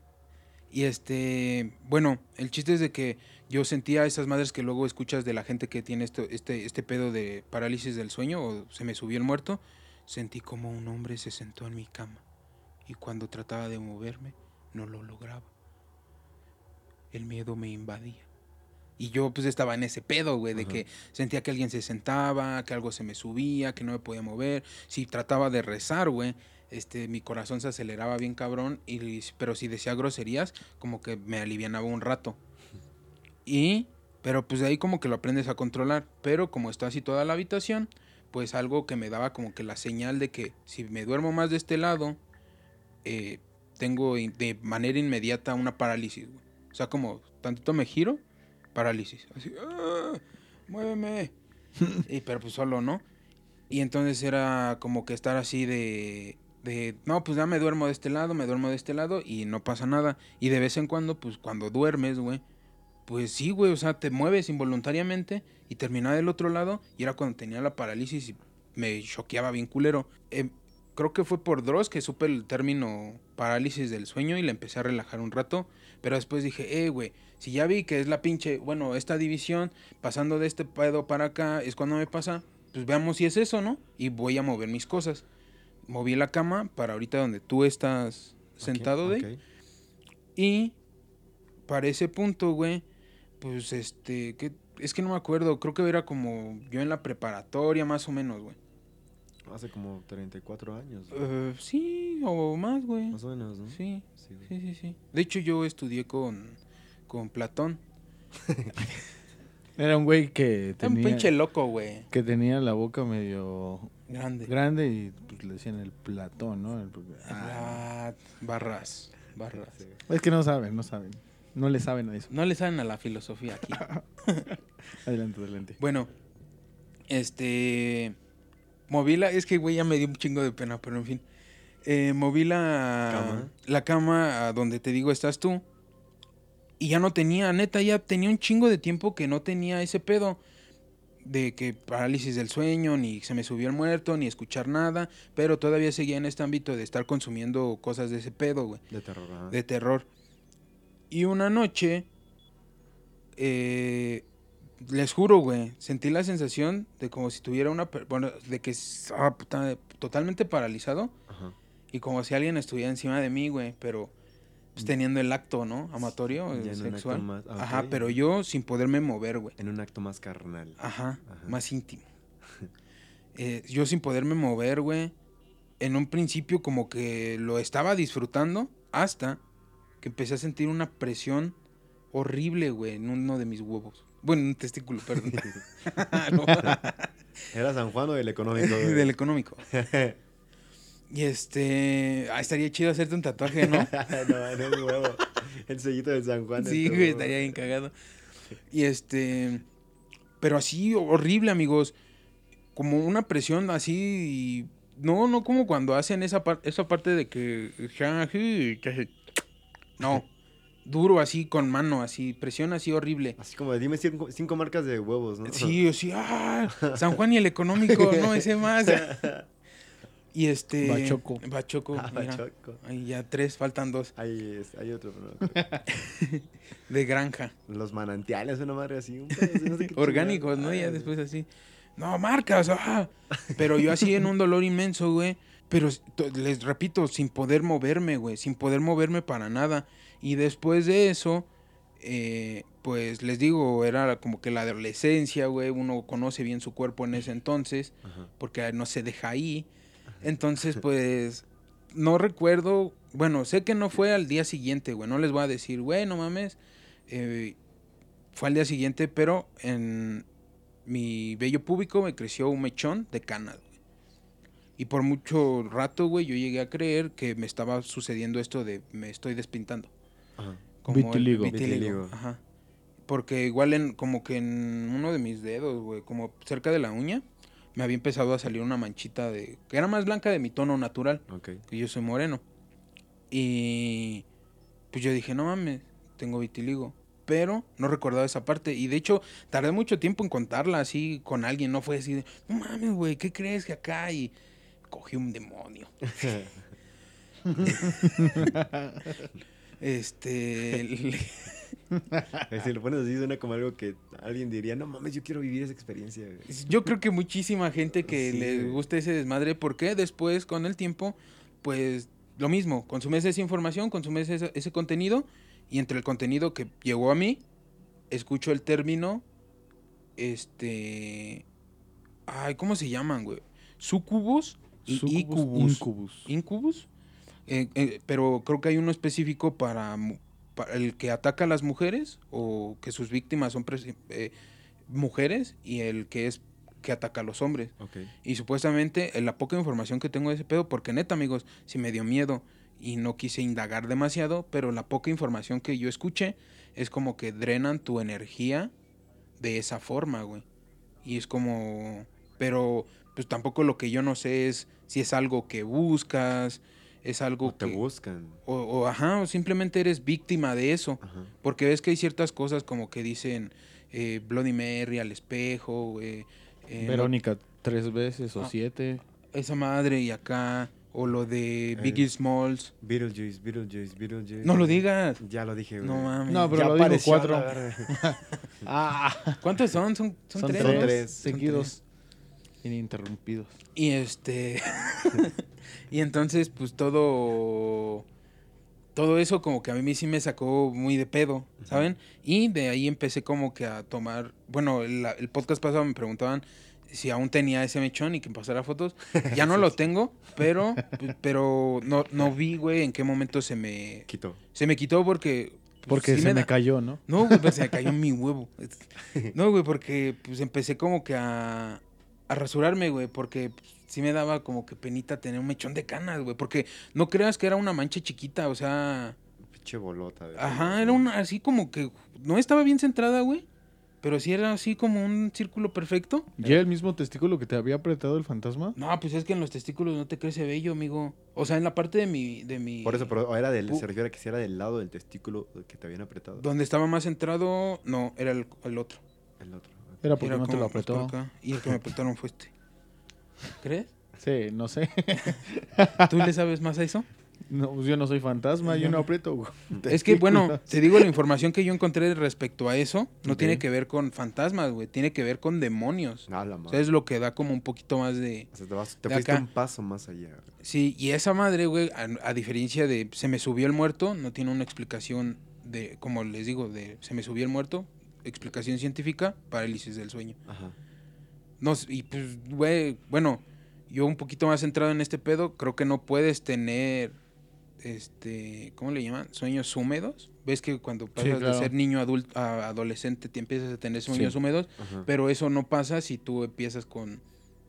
Y este, bueno, el chiste es de que yo sentía esas madres que luego escuchas de la gente que tiene esto, este, este pedo de parálisis del sueño o se me subió el muerto. Sentí como un hombre se sentó en mi cama y cuando trataba de moverme no lo lograba. El miedo me invadía. Y yo pues estaba en ese pedo, güey, de Ajá. que sentía que alguien se sentaba, que algo se me subía, que no me podía mover. Si trataba de rezar, güey, este, mi corazón se aceleraba bien cabrón, y, pero si decía groserías, como que me alivianaba un rato. Y, pero pues de ahí como que lo aprendes a controlar. Pero como está así toda la habitación, pues algo que me daba como que la señal de que si me duermo más de este lado, eh, tengo de manera inmediata una parálisis, güey. O sea, como tantito me giro, parálisis. Así, ¡ah! muéveme. <laughs> y, pero pues solo, ¿no? Y entonces era como que estar así de, de, no, pues ya me duermo de este lado, me duermo de este lado y no pasa nada. Y de vez en cuando, pues cuando duermes, güey, pues sí, güey, o sea, te mueves involuntariamente y terminaba del otro lado y era cuando tenía la parálisis y me choqueaba bien culero. Eh, creo que fue por Dross que supe el término parálisis del sueño y le empecé a relajar un rato, pero después dije, eh, güey, si ya vi que es la pinche, bueno, esta división, pasando de este pedo para acá, es cuando me pasa, pues veamos si es eso, ¿no? Y voy a mover mis cosas. Moví la cama para ahorita donde tú estás sentado, de y para ese punto, güey, pues este, que es que no me acuerdo, creo que era como yo en la preparatoria más o menos, güey. Hace como 34 años. Eh, sí, o más, güey. Más o menos, ¿no? Sí, Sí, sí, sí, sí. De hecho, yo estudié con, con Platón. Era un güey que Era un tenía, pinche loco, güey. que tenía la boca medio Grande. grande y pues, le decían el Platón, ¿no? El- ah, Ah, barras, barras. Sí. es que no saben, no saben. No le saben a eso. No le saben a la filosofía aquí. <laughs> Adelante, adelante. Bueno, este. Moví la. Es que, güey, ya me dio un chingo de pena, pero en fin. Eh, moví la. Cama. La cama a donde te digo estás tú. Y ya no tenía, neta, ya tenía un chingo de tiempo que no tenía ese pedo. De que parálisis del sueño, ni se me subió el muerto, ni escuchar nada. Pero todavía seguía en este ámbito de estar consumiendo cosas de ese pedo, güey De terror, ajá. de terror. Y una noche, eh, les juro, güey, sentí la sensación de como si tuviera una, bueno, de que estaba puta- totalmente paralizado Ajá. y como si alguien estuviera encima de mí, güey, pero pues, teniendo el acto, ¿no? Amatorio. Ya eh, en un acto sexual. más- ah, Ajá, pero yo sin poderme mover, güey. En un acto más carnal. Ajá, Ajá. más íntimo. <laughs> Eh, yo sin poderme mover, güey. En un principio como que lo estaba disfrutando hasta que empecé a sentir una presión horrible, güey, en uno de mis huevos. Bueno, en un testículo, perdón. <laughs> <laughs> No, ¿Era San Juan o del económico? del económico. Y este. Ah, estaría chido hacerte un tatuaje, ¿no? <laughs> no, en el huevo. El sellito de San Juan. Sí, güey, estaría bien cagado. Y este. Pero así, horrible, amigos. Como una presión así. No, no como cuando hacen esa, par- esa parte de que. No. <laughs> Duro así, con mano, así. Presión así horrible. Así como, dime cinco, cinco marcas de huevos, ¿no? Sí, sí, ah, San Juan y el <laughs> económico, no, ese más. Y este. Bachoco. Bachoco, Ah. Bachoco. Ahí ya tres, faltan dos. Hay, es- hay otro, pero <laughs> De granja. Los manantiales, una madre así. Un pedo no sé <laughs> orgánicos. ¿no? Y ya después así, no, marcas, ah. Pero yo así en un dolor inmenso, güey. Pero les repito, sin poder moverme, güey, sin poder moverme para nada. Y después de eso, eh, pues les digo, era como que la adolescencia, güey, uno conoce bien su cuerpo en ese entonces, Ajá. porque no se deja ahí. Entonces, pues, no recuerdo, bueno, sé que no fue al día siguiente, güey, no les voy a decir, güey, no mames, eh, fue al día siguiente, pero en mi vello público me creció un mechón de canas, güey. Y por mucho rato, güey, yo llegué a creer que me estaba sucediendo esto de me estoy despintando. Ajá. Como el Vitiligo. Vitiligo. Ajá. Porque igual en, como que en uno de mis dedos, güey, como cerca de la uña, me había empezado a salir una manchita de... que era más blanca de mi tono natural, Ok. que yo soy moreno. Y pues yo dije, no mames, tengo vitiligo. Pero no recordaba esa parte. Y de hecho, tardé mucho tiempo en contarla así con alguien. No fue así de, no mames, güey, ¿qué crees que acá? Y cogí un demonio. <laughs> <laughs> Este... le- <laughs> Si lo pones así, suena como algo que alguien diría, no mames, yo quiero vivir esa experiencia. güey". Yo creo que muchísima gente que Sí, güey. gusta ese desmadre, porque después, con el tiempo, pues lo mismo, consumes esa información, consumes ese, ese contenido, y entre el contenido que llegó a mí, escucho el término, este... Ay, ¿cómo se llaman, güey? Sucubus y Sucubus, incubus. incubus. Incubus. Eh, eh, pero creo que hay uno específico para el que ataca a las mujeres o que sus víctimas son eh, mujeres y el que es que ataca a los hombres. Y supuestamente eh, la poca información que tengo de ese pedo, porque neta amigos, sí me dio miedo y no quise indagar demasiado, pero la poca información que yo escuché es como que drenan tu energía de esa forma, güey. Y es como, pero pues tampoco lo que yo no sé es si es algo que buscas, es algo O te que... buscan. O, o, ajá, o simplemente eres víctima de eso. Ajá. Porque ves que hay ciertas cosas como que dicen eh, Bloody Mary al espejo, eh, eh, no- Verónica tres veces o Ah. siete. esa madre y acá, o lo de. Biggie Smalls. Beetlejuice, Beetlejuice, Beetlejuice. No lo digas. Ya lo dije, güey. No mames. No, pero Ya lo digo cuatro. <laughs> Ah, ¿Cuántos son? Son, son, son tres. tres, ¿no? tres. seguidos. Ininterrumpidos. Y este. <laughs> y entonces, pues todo. Todo eso, como que a mí sí me sacó muy de pedo, ¿saben? Y de ahí empecé como que a tomar. Bueno, el, el podcast pasado me preguntaban si aún tenía ese mechón y que pasara fotos. <laughs> Ya no lo tengo, pero. Pero no, no vi, güey, en qué momento se me. Quito. Se me quitó porque. pues, Porque sí se me cayó, ¿no? No, güey, pues se me <laughs> cayó mi huevo. No, güey, porque pues empecé como que a, a rasurarme, güey, porque sí me daba como que penita tener un mechón de canas, güey, porque no creas que era una mancha chiquita, o sea, Pinche bolota. de- ajá, era una así como que no estaba bien centrada, güey, pero sí era así como un círculo perfecto. ¿Ya el mismo testículo que te había apretado el fantasma? No, pues es que en los testículos no te crece vello, amigo. O sea, en la parte de mi de mi Por eso, pero era del, se refiere a que si era del lado del testículo que te habían apretado. donde estaba más centrado, no, era el, el otro. El otro. Era porque Era no te lo por apretó. y el que me <laughs> apretaron fue este. ¿Crees? Sí, no sé. <laughs> ¿Tú le sabes más a eso? No, pues yo no soy fantasma, yo no aprieto. güey. Es que, bueno, te digo, la información que yo encontré respecto a eso no Ok. tiene que ver con fantasmas, güey. Tiene que ver con demonios. Ah, la O sea, madre. es lo que da como un poquito más de... O sea, te, vas- te de fuiste acá. un paso más allá. güey. Sí, y esa madre, güey, a, a diferencia de se me subió el muerto, no tiene una explicación de, como les digo, de se me subió el muerto, explicación científica, parálisis del sueño. Ajá. No, y pues, güey, bueno, yo un poquito más centrado en este pedo, creo que no puedes tener, este, ¿cómo le llaman? Sueños húmedos. Ves que cuando pasas claro. de ser niño adulto a adolescente te empiezas a tener sueños Sí. húmedos, Ajá. pero eso no pasa si tú empiezas con,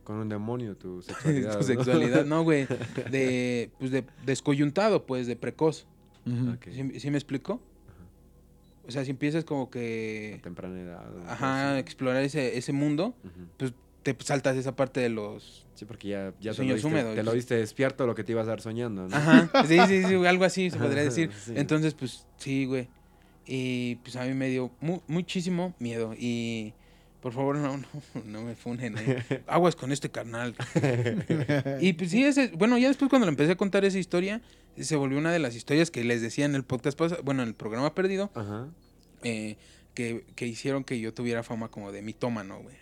Con un demonio tu <laughs> sexualidad. tu ¿no? sexualidad. No, güey. <laughs> De, pues de descoyuntado, pues, de precoz. Ok. ¿Sí, sí me explico? O sea, si empiezas como A que... temprana edad. Ajá, explorar ese, ese mundo, pues te saltas esa parte de los... Sí, porque ya, ya te, lo viste, húmedos. te lo viste despierto lo que te ibas a dar soñando, ¿no? Ajá, sí, sí, sí, <laughs> algo así se podría decir. Sí. Entonces, pues, sí, güey. Y pues a mí me dio mu- muchísimo miedo. Y por favor, no, no, no me funen. eh. <laughs> Aguas con este carnal. <laughs> y pues sí, ese, bueno, ya después cuando le empecé a contar esa historia, se volvió una de las historias que les decía en el podcast pasado, bueno, en el programa perdido, Ajá. eh, que, que hicieron que yo tuviera fama como de mitómano, güey.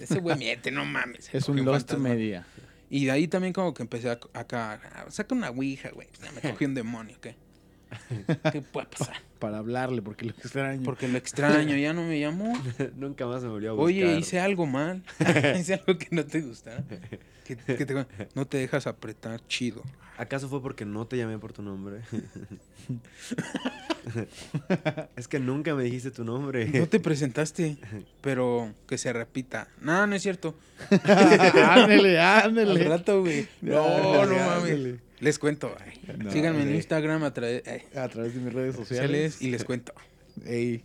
Ese güey miente, no mames. Es un Lost fantasma". Media. Y de ahí también como que empecé a, acá, saca una ouija, güey. Me cogí un demonio, ¿qué? <laughs> ¿Qué puede pasar? Para hablarle, porque lo extraño. Porque lo extraño, ya no me llamó. <laughs> Nunca más me volvió a buscar. Oye, hice algo mal. <laughs> <laughs> hice algo que no te gusta. Que, que te- no te dejas apretar chido. ¿Acaso fue porque no te llamé por tu nombre? es que nunca me dijiste tu nombre. No te presentaste, pero que se repita. No, no es cierto. ándele, Al ándele. rato, güey. No, no mames. Ándele. Les cuento. ay. No, Síganme en. Instagram a través ay, A través de mis redes sociales. Y les cuento. <laughs> Ey.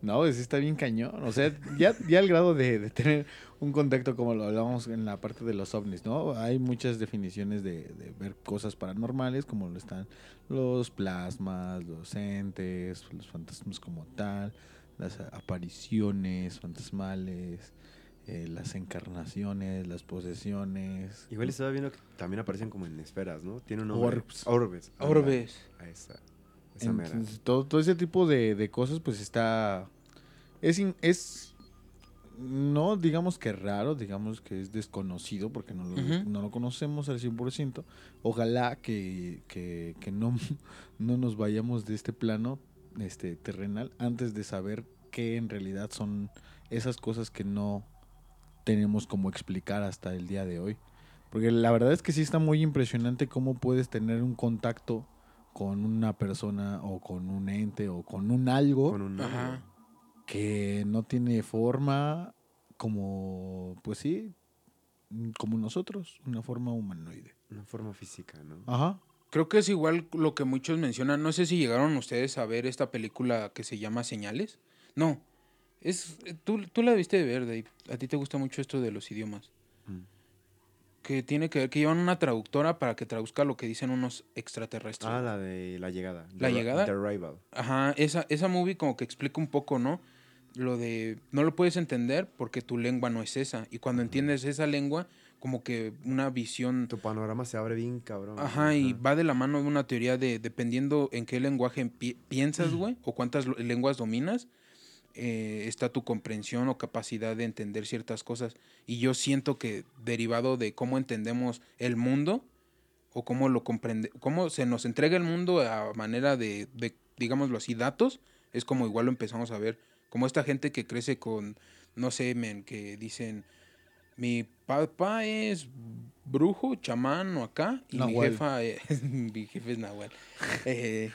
No, pues sí está bien cañón. O sea, ya, ya al grado de, de tener un contacto como lo hablábamos en la parte de los ovnis, ¿no? Hay muchas definiciones de, de ver cosas paranormales, como lo están los plasmas, los entes, los fantasmas como tal, las apariciones fantasmales, eh, las encarnaciones, las posesiones. Igual estaba viendo que también aparecen como en esferas, ¿no? Tiene un nombre. Orbs. Orbes. Orbes. Esa. Mera. Todo, todo ese tipo de, de cosas, pues está. Es, in- es. No digamos que raro, digamos que es desconocido porque no lo, no lo conocemos al 100%. Ojalá que, que, que no, <laughs> no nos vayamos de este plano este, terrenal antes de saber qué en realidad son esas cosas que no tenemos como explicar hasta el día de hoy. Porque la verdad es que sí está muy impresionante cómo puedes tener un contacto con una persona o con un ente o con un algo Con un Ajá. que no tiene forma como, pues sí, como nosotros, una forma humanoide. Una forma física, ¿no? Ajá. Creo que es igual lo que muchos mencionan. No sé si llegaron ustedes a ver esta película que se llama Señales. No. Es, tú, tú la debiste de ver, Dave. A ti te gusta mucho esto de los idiomas. Mm. Que tiene que ver que llevan una traductora para que traduzca lo que dicen unos extraterrestres. Ah, la de la llegada. ¿La The llegada? The Arrival. Ajá, esa, esa movie como que explica un poco, ¿no? Lo de no lo puedes entender porque tu lengua no es esa. Y cuando entiendes esa lengua, como que una visión. Tu panorama se abre bien, cabrón. Ajá, y va de la mano de una teoría de dependiendo en qué lenguaje pi- piensas, güey, o cuántas lenguas dominas, eh, está tu comprensión o capacidad de entender ciertas cosas. Y yo siento que derivado de cómo entendemos el mundo o cómo lo comprende, cómo se nos entrega el mundo a manera de, de, digámoslo así, datos, es como igual lo empezamos a ver. Como esta gente que crece con, no sé, men, que dicen, mi papá es brujo, chamán o acá, y mi jefa es, <laughs> mi jefe es Nahual. Eh,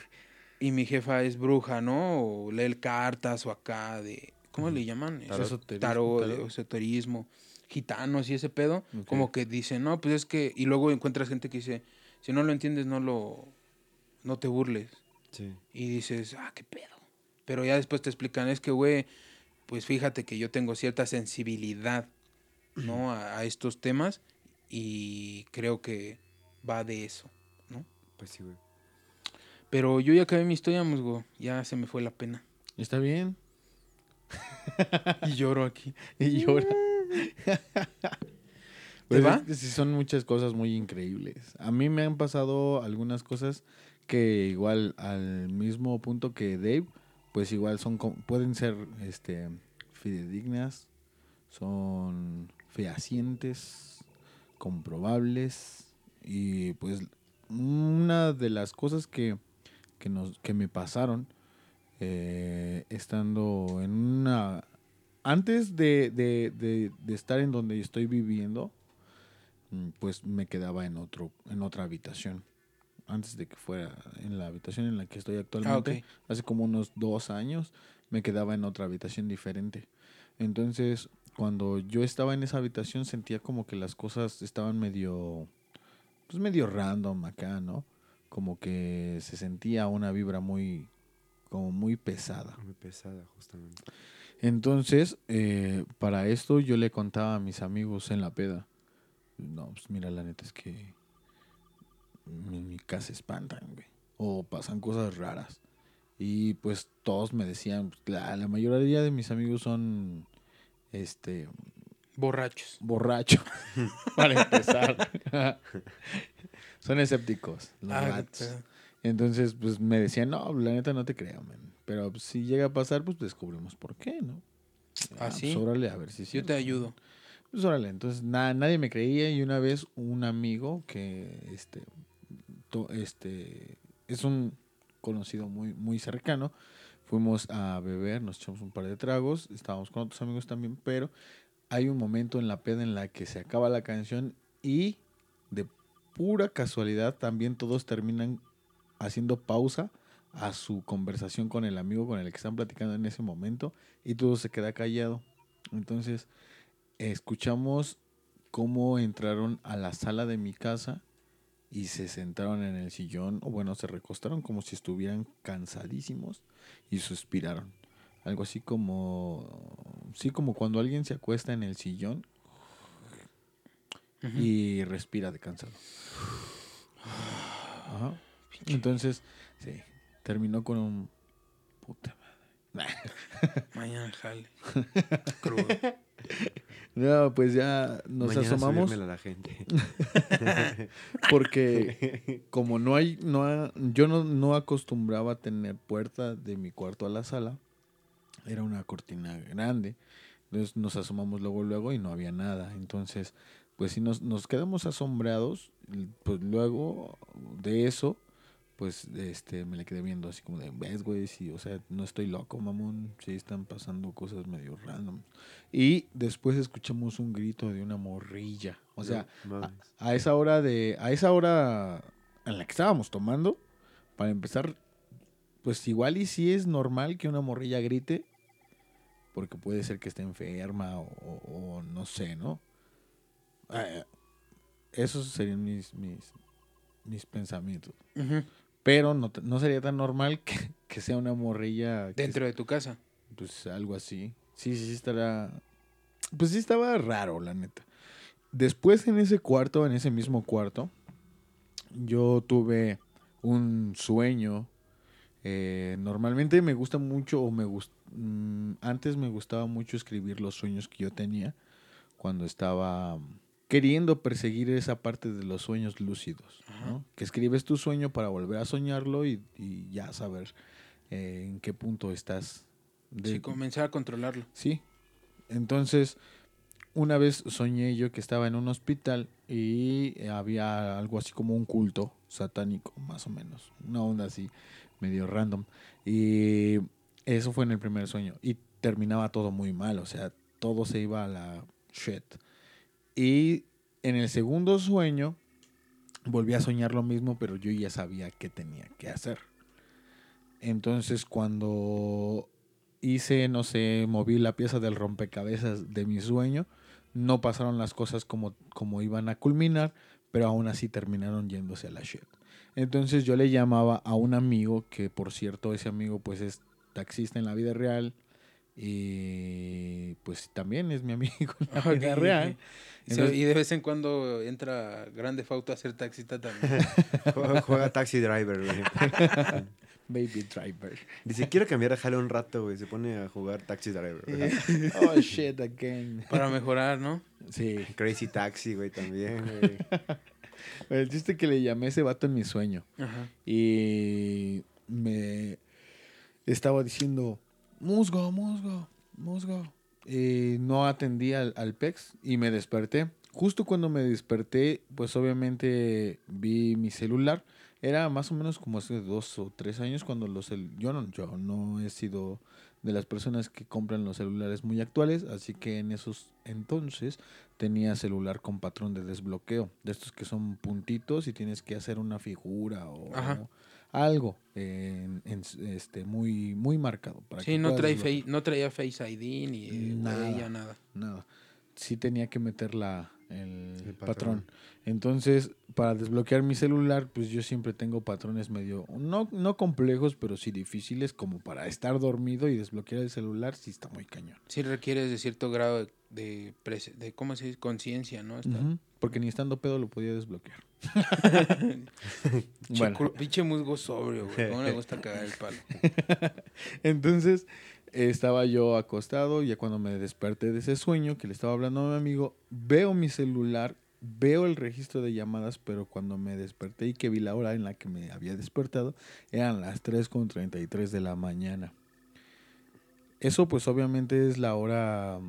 y mi jefa es bruja, ¿no? O lee cartas o acá de, ¿cómo le llaman? Tarot. Tarot. esoterismo, gitanos y ese pedo. Como que dicen, no, pues es que, y luego encuentras gente que dice, si no lo entiendes, no lo, no te burles. Sí. Y dices, ah, qué pedo. Pero ya después te explican, es que, güey, pues fíjate que yo tengo cierta sensibilidad, ¿no? A, a estos temas y creo que va de eso, ¿no? Pues sí, güey. Pero yo ya acabé mi historia, musgo, ya se me fue la pena. Está bien. Y lloro aquí. Y llora. <laughs> ¿Te va? es son muchas cosas muy increíbles. A mí me han pasado algunas cosas que igual al mismo punto que Dave, pues igual son pueden ser este fidedignas, son fehacientes, comprobables y pues una de las cosas que, que nos que me pasaron eh, estando en una antes de, de- de- de estar en donde estoy viviendo, mm, pues me quedaba en otro, en otra habitación. Antes de que fuera en la habitación en la que estoy actualmente, hace como unos dos años, me quedaba en otra habitación diferente. Entonces, cuando yo estaba en esa habitación sentía como que las cosas estaban medio, pues medio random acá, ¿no? Como que se sentía una vibra muy, como muy pesada. Muy pesada, justamente. Entonces, eh, para esto yo le contaba a mis amigos en la peda. No, pues mira, la neta es que en mi casa espantan, güey. O pasan cosas raras. Y pues todos me decían, pues, la, la mayoría de mis amigos son, este, Borrachos. borrachos, <laughs> para empezar. <laughs> son escépticos, los Ah, pedo. Entonces, pues me decían, no, la neta no te creo, man. Pero pues, si llega a pasar, pues descubrimos por qué, ¿no? ¿Ah, pues, sí? órale, a ver si sí. Yo te ayudo. Pues órale, entonces na- nadie me creía y una vez un amigo que este, este es un conocido muy, muy cercano, fuimos a beber, nos echamos un par de tragos, estábamos con otros amigos también, pero hay un momento en la peda en la que se acaba la canción y de pura casualidad también todos terminan haciendo pausa a su conversación con el amigo con el que están platicando en ese momento y todo se queda callado. Entonces, escuchamos cómo entraron a la sala de mi casa y se sentaron en el sillón, o bueno, se recostaron como si estuvieran cansadísimos y suspiraron. Algo así como, sí, como cuando alguien se acuesta en el sillón y respira de cansado. Ajá. Entonces, sí, terminó con un puta madre. Mañana jale. <laughs> Crudo. No, pues ya nos Mañana asomamos a la gente. <laughs> porque como no hay, no ha- yo no, no acostumbraba a tener puerta de mi cuarto a la sala, era una cortina grande, entonces nos asomamos luego, luego y no había nada, entonces pues sí nos, nos quedamos asombrados, pues luego de eso, pues este me le quedé viendo así como de, ves güey, sí, o sea, no estoy loco, mamón, sí están pasando cosas medio random. Y después escuchamos un grito de una morrilla, o sea, No a, a esa hora de a esa hora en la que estábamos tomando para empezar pues igual y sí es normal que una morrilla grite porque puede ser que esté enferma o, o- o no sé no Eh, esos serían mis mis mis pensamientos pero no, no sería tan normal que, que sea una morrilla Dentro de tu casa. pues algo así. Sí, sí, sí estará. Pues sí estaba raro, la neta. Después en ese cuarto, en ese mismo cuarto, yo tuve un sueño. Eh, normalmente me gusta mucho, o me gust mm, antes me gustaba mucho escribir los sueños que yo tenía cuando estaba queriendo perseguir esa parte de los sueños lúcidos. ¿no? Que escribes tu sueño para volver a soñarlo y, y ya saber eh, en qué punto estás. de- Sí, comenzar a controlarlo. Sí. Entonces, una vez soñé yo que estaba en un hospital y había algo así como un culto satánico, más o menos. Una onda así, medio random. Y eso fue en el primer sueño. Y terminaba todo muy mal, o sea, todo se iba a la shit. Y en el segundo sueño volví a soñar lo mismo, pero yo ya sabía qué tenía que hacer. Entonces, cuando hice, no sé, moví la pieza del rompecabezas de mi sueño, no pasaron las cosas como, como iban a culminar, pero aún así terminaron yéndose a la shit. Entonces yo le llamaba a un amigo, que por cierto ese amigo pues es taxista en la vida real y pues también es mi amigo en la vida real. Entonces- y de vez en cuando entra Grande Fauto a hacer taxista también. <laughs> Juega, juega Taxi Driver, güey. <laughs> Baby Driver. Dice, quiero cambiar a Jale un rato, güey. Se pone a jugar Taxi Driver. güey. <laughs> oh shit again. para mejorar, ¿no? Sí. Crazy Taxi, güey, también, güey. El chiste que le llamé a ese vato en mi sueño. Ajá. Y me estaba diciendo, musgo, musgo, musgo. Y no atendí al, al PEX y me desperté. Justo cuando me desperté, pues obviamente vi mi celular. Era más o menos como hace dos o tres años cuando los yo no yo no he sido de las personas que compran los celulares muy actuales, así que en esos entonces tenía celular con patrón de desbloqueo, de estos que son puntitos y tienes que hacer una figura o. algo en- en- este, muy, muy marcado. Para Sí, que no, trae face, no traía Face ID ni eh, Nada. nada. Nada. Sí tenía que meter la, el, El patrón. patrón. Entonces, para desbloquear mi celular, pues yo siempre tengo patrones medio, no, no complejos, pero sí difíciles, como para estar dormido y desbloquear el celular, sí está muy cañón. Sí requieres de cierto grado de, de, ¿cómo se dice? Conciencia, ¿no? Está- Porque ni estando pedo lo podía desbloquear. <laughs> Bueno, Pinche musgo sobrio, güey. ¿Cómo le gusta cagar el palo? <laughs> entonces estaba yo acostado, ya cuando me desperté de ese sueño que le estaba hablando a mi amigo, veo mi celular, veo el registro de llamadas, pero cuando me desperté y que vi la hora en la que me había despertado, eran las 3.33 de la mañana. Eso pues obviamente es la hora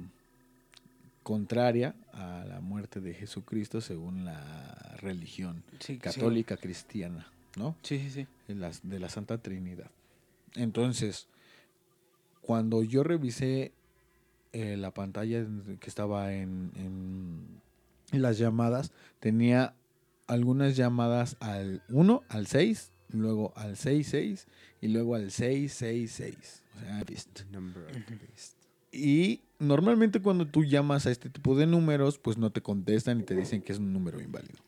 contraria a la muerte de Jesucristo según la religión Sí, sí. católica cristiana, ¿no? Sí, sí, sí. de la, de la Santa Trinidad. Entonces, cuando yo revisé eh, la pantalla que estaba en, las llamadas, tenía algunas llamadas al 1, al 6, luego al 66 y luego al 666. O sea. Number of. Y normalmente cuando tú llamas a este tipo de números, pues no te contestan y te dicen que es un número inválido.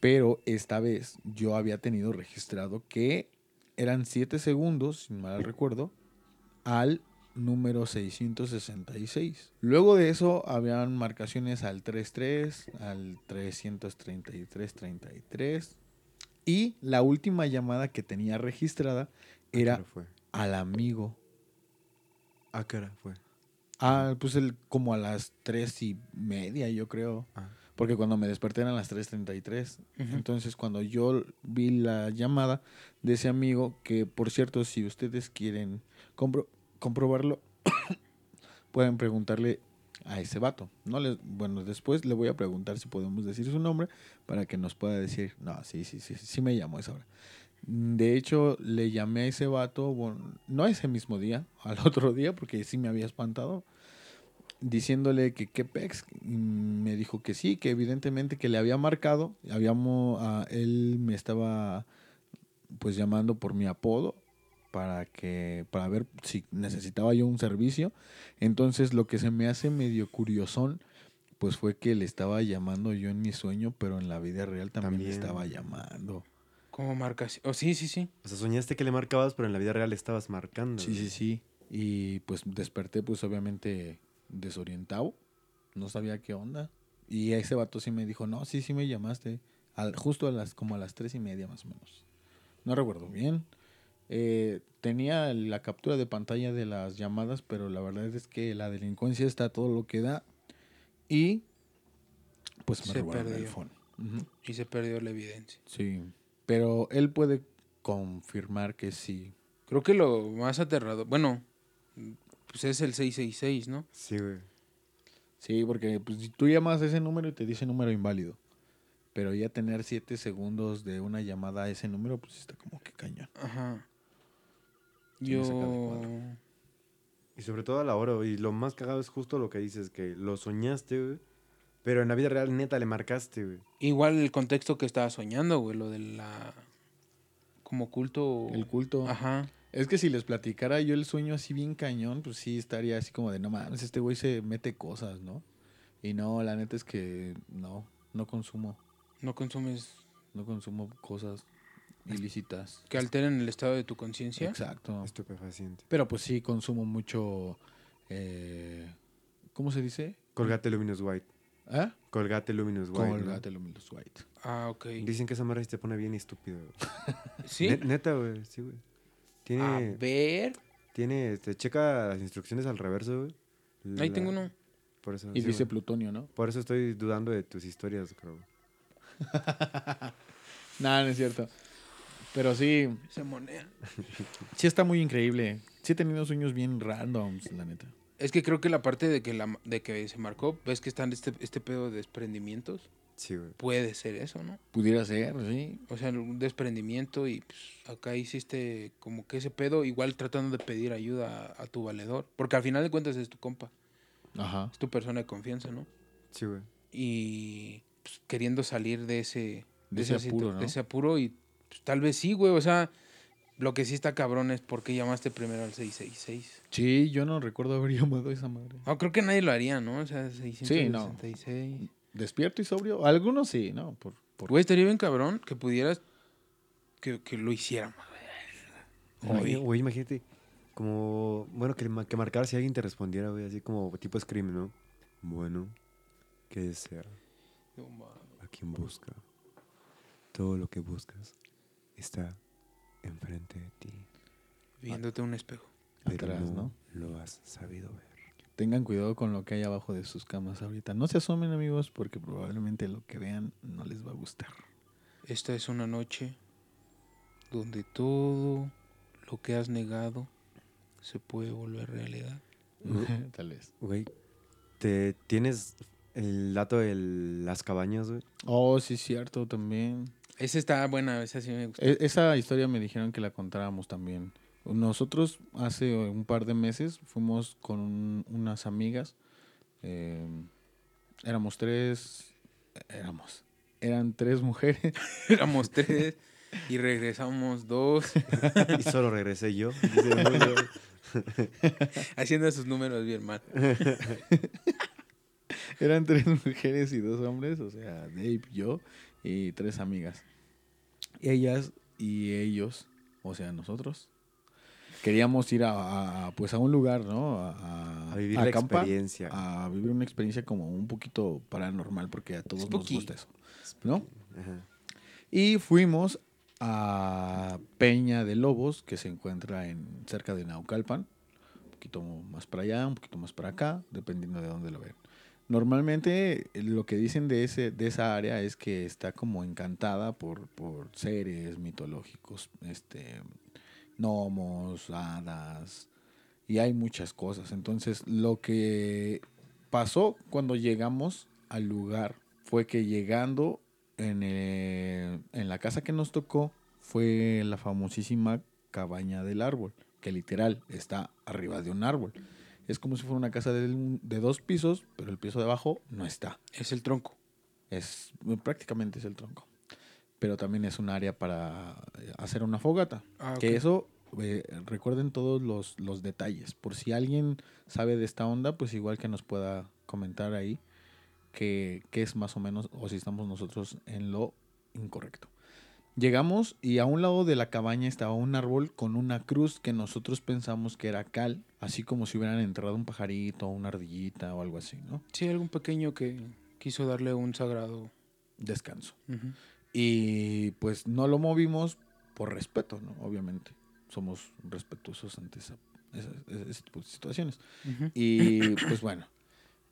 Pero esta vez yo había tenido registrado que eran 7 segundos, si mal recuerdo, al número 666. Luego de eso habían marcaciones al 33, al 333, 33. Y la última llamada que tenía registrada ¿A qué era al amigo. ¿A qué hora fue? Ah, pues el, como a las tres y media, yo creo. Ah. Porque cuando me desperté eran las 3.33. Ujú. Entonces, cuando yo vi la llamada de ese amigo, que por cierto, si ustedes quieren compro- comprobarlo, <coughs> pueden preguntarle a ese vato. No les, bueno, después le voy a preguntar si podemos decir su nombre para que nos pueda decir, no, sí, sí, sí, sí me llamó esa hora. De hecho, le llamé a ese vato, bueno, no ese mismo día, <laughs> al otro día, porque sí me había espantado, diciéndole que qué pex. y Me dijo que sí, que evidentemente que le había marcado, habíamos, ah, él me estaba pues llamando por mi apodo para que para ver si necesitaba yo un servicio. Entonces lo que se me hace medio curiosón pues fue que le estaba llamando yo en mi sueño, pero en la vida real también, le También. estaba llamando. ¿Cómo marcas? Oh, sí, sí, sí. O sea, soñaste que le marcabas, pero en la vida real estabas marcando. Sí, sí, sí. Y pues desperté pues obviamente desorientado. No sabía qué onda. Y ese vato sí me dijo, no, sí, sí me llamaste. Al, justo a las, como a las tres y media más o menos. No recuerdo bien. Eh, tenía la captura de pantalla de las llamadas, pero la verdad es que la delincuencia está todo lo que da. Y pues me Se robaron el perdió. phone. Ujú. Y se perdió la evidencia. Sí. Pero él puede confirmar que sí. Creo que lo más aterrador, bueno, pues es el 666, ¿no? Sí, güey. Sí, porque pues, si tú llamas a ese número y te dice número inválido. Pero ya tener siete segundos de una llamada a ese número, pues está como que cañón. Ajá. Yo... cuadro. Y sobre todo a la hora, güey. Y lo más cagado es justo lo que dices, que lo soñaste, güey. Pero en la vida real, neta, le marcaste, güey. Igual el contexto que estaba soñando, güey, lo de la... Como culto... El culto. Ajá. Es que si les platicara yo el sueño así bien cañón, pues sí estaría así como de, no mames, este güey se mete cosas, ¿no? Y no, la neta es que no, no consumo, No consumes no consumo cosas ilícitas. que alteren el estado de tu conciencia. Exacto. Estupefaciente. Pero pues sí consumo mucho, eh, ¿cómo se dice? Colgate Luminous White. ¿Ah? Colgate Luminous White. ¿no? Colgate Luminous White. Ah, ok. Dicen que esa madre te pone bien estúpido. <laughs> ¿Sí? Ne- neta, güey. Sí, güey. A Tiene, ver... tiene, este, checa las instrucciones al reverso, güey. Ahí La- tengo uno. Por eso, Y sí, dice güey. plutonio, ¿no? Por eso estoy dudando de tus historias, creo. <laughs> Nada, no es cierto. Pero sí, Se monea. <laughs> sí está muy increíble. Sí he tenido sueños bien randoms, la neta. Es que creo que la parte de que, la, de que se marcó, ves que están este, este pedo de desprendimientos, Sí, güey. puede ser eso, ¿no? Pudiera ser, sí. O sea, un desprendimiento y pues, acá hiciste como que ese pedo, igual tratando de pedir ayuda a, a tu valedor. Porque al final de cuentas es tu compa, Ajá. es tu persona de confianza, ¿no? Sí, güey. Y pues, queriendo salir de ese, De ese apuro, ¿no? de ese apuro y Pues, tal vez sí, güey. O sea, lo que sí está cabrón es por qué llamaste primero al 666. Sí, yo no recuerdo haber <laughs> llamado a esa madre. No, creo que nadie lo haría, ¿no? O sea, Sí, no. 666. ¿Despierto y sobrio? Algunos sí, ¿no? Por, por- Güey, estaría bien cabrón que pudieras. Que, que lo hiciéramos. Imagina- Hoy. Güey, imagínate, como, bueno, que, que marcar si alguien te respondiera, güey, así como tipo Scream, ¿no? Bueno, ¿qué desea? ¿A quién busca? Todo lo que buscas está enfrente de ti, Viéndote un espejo. pero Atrás, no, ¿no? lo has sabido ver. Tengan cuidado con lo que hay abajo de sus camas ahorita. No se asomen, amigos, porque probablemente lo que vean no les va a gustar. Esta es una noche donde todo lo que has negado se puede volver realidad. <laughs> Tal vez. Güey, ¿te tienes el dato de las cabañas, güey? Oh, sí, cierto, también. Esa está buena, esa sí me gusta. E- esa historia me dijeron que la contáramos también. Nosotros hace un par de meses fuimos con un- unas amigas. eh, éramos tres. Éramos. Eran tres mujeres. <laughs> Éramos tres y regresamos dos, <laughs> y solo regresé yo. <laughs> Haciendo esos números bien mal. Eran tres mujeres y dos hombres, o sea, Dave, yo y tres amigas. Ellas y ellos, o sea, nosotros, queríamos ir a, a, pues a un lugar, ¿no? A, A vivir la acampar, experiencia. A vivir una experiencia como un poquito paranormal, porque a todos Spooky. nos gusta eso, ¿no? Ajá. Y fuimos a Peña de Lobos, que se encuentra en cerca de Naucalpan, un poquito más para allá, un poquito más para acá, dependiendo de dónde lo vean. Normalmente eh, lo que dicen de, ese, de esa área es que está como encantada por, por seres mitológicos, este, gnomos, hadas, y hay muchas cosas. Entonces lo que pasó cuando llegamos al lugar fue que llegando en, eh, en la casa que nos tocó fue la famosísima cabaña del árbol, que literal está arriba de un árbol. Es como si fuera una casa de, de dos pisos, pero el piso de abajo no está. Es el tronco. Es prácticamente es el tronco. Pero también es un área para eh, hacer una fogata. Ah, Que eso, eh, recuerden todos los, los detalles. Por si alguien sabe de esta onda, pues igual que nos pueda comentar ahí qué qué es más o menos, o si estamos nosotros en lo incorrecto. Llegamos y a un lado de la cabaña estaba un árbol con una cruz que nosotros pensamos que era cal, así como si hubieran enterrado un pajarito o una ardillita o algo así, ¿no? Sí, algún pequeño que quiso darle un sagrado. Descanso. Y pues no lo movimos por respeto, ¿no? Obviamente. Somos respetuosos ante esa- esa- ese tipo de situaciones. Y pues bueno,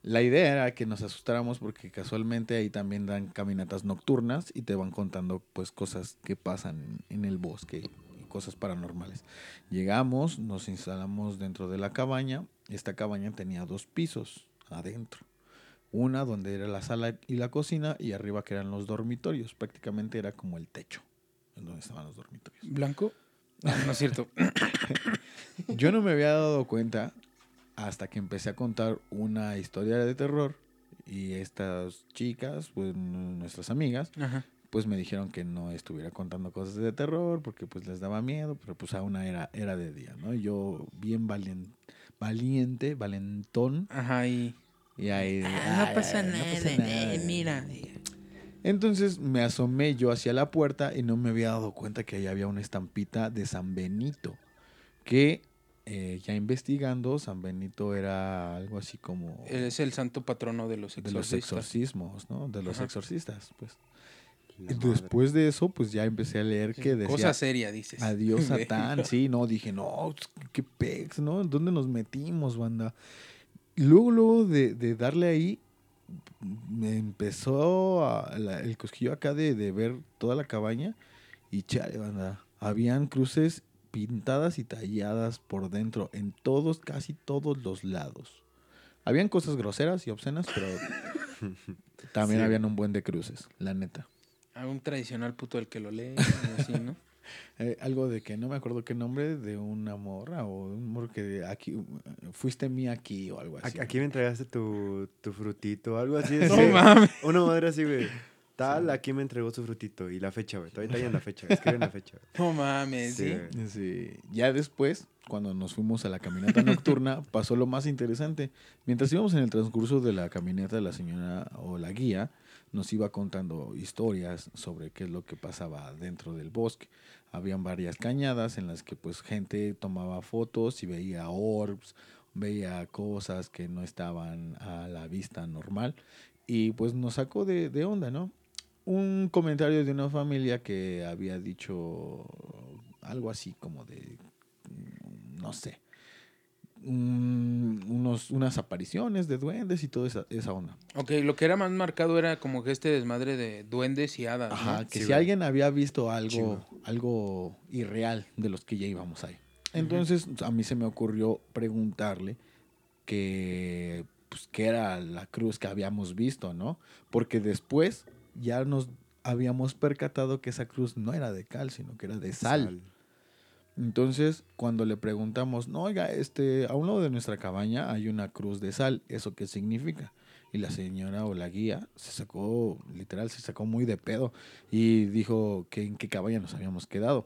la idea era que nos asustáramos porque casualmente ahí también dan caminatas nocturnas y te van contando pues cosas que pasan en el bosque y cosas paranormales. Llegamos, nos instalamos dentro de la cabaña. Esta cabaña tenía dos pisos adentro. Una donde era la sala y la cocina y arriba que eran los dormitorios. Prácticamente era como el techo en donde estaban los dormitorios. ¿Blanco? Ah, no es cierto. <coughs> Yo no me había dado cuenta hasta que empecé a contar una historia de terror y estas chicas, pues nuestras amigas, Ajá. pues me dijeron que no estuviera contando cosas de terror porque pues les daba miedo, pero pues aún era, era de día, ¿no? Yo bien valien- valiente, valentón Ajá, y. y ahí... Ah, no "Ay, pasa nada, pasa eh, nada". mira. Entonces me asomé yo hacia la puerta y no me había dado cuenta que ahí había una estampita de San Benito. Que eh, ya investigando, San Benito era algo así como Es el santo patrono de los de los exorcistas. exorcismos, ¿no? De los Ajá. exorcistas, pues. La Y madre. después de eso, pues ya empecé a leer que decía Cosa seria, dices. adiós <laughs> Satán. Sí, no, dije, no, qué pex, ¿no? ¿Dónde nos metimos, banda? Luego, luego de, de darle ahí, me empezó a- la- el cosquillo acá de, de ver toda la cabaña y chale, banda. Habían cruces pintadas y talladas por dentro, en todos, casi todos los lados. Habían cosas groseras y obscenas, pero <laughs> también Sí. habían un buen de cruces, la neta. Ah, un tradicional puto el que lo lee, <laughs> así, ¿no? Eh, algo de que no me acuerdo qué nombre, de una morra o un morro que aquí, fuiste mí aquí o algo así. Aquí aquí me entregaste tu, tu frutito, algo así. <laughs> No sí. mames. Una madre así, güey. Tal, aquí me entregó su frutito. Y la fecha, güey. Todavía está en la fecha. Escriben la fecha. güey. <laughs> No mames, Sí. Sí. Ya después, cuando nos fuimos a la caminata nocturna, <laughs> pasó lo más interesante. Mientras íbamos en el transcurso de la caminata, la señora o la guía nos iba contando historias sobre qué es lo que pasaba dentro del bosque. Habían varias cañadas en las que pues gente tomaba fotos y veía orbs, veía cosas que no estaban a la vista normal y pues nos sacó de, de onda, ¿no? Un comentario de una familia que había dicho algo así como de, mm, no sé, un- unos, unas apariciones de duendes y toda esa, esa onda. Ok, lo que era más marcado era como que este desmadre de duendes y hadas, ¿no? Ajá, que Sí, si güey. alguien había visto algo, algo irreal de los que ya íbamos ahí. Entonces a mí se me ocurrió preguntarle que, pues, qué era la cruz que habíamos visto, ¿no? Porque después ya nos habíamos percatado que esa cruz no era de cal, sino que era de sal. Entonces, cuando le preguntamos, no, oiga, este, a un lado de nuestra cabaña hay una cruz de sal, ¿eso qué significa? Y la señora o la guía se sacó, literal, se sacó muy de pedo y dijo que en qué cabaña nos habíamos quedado.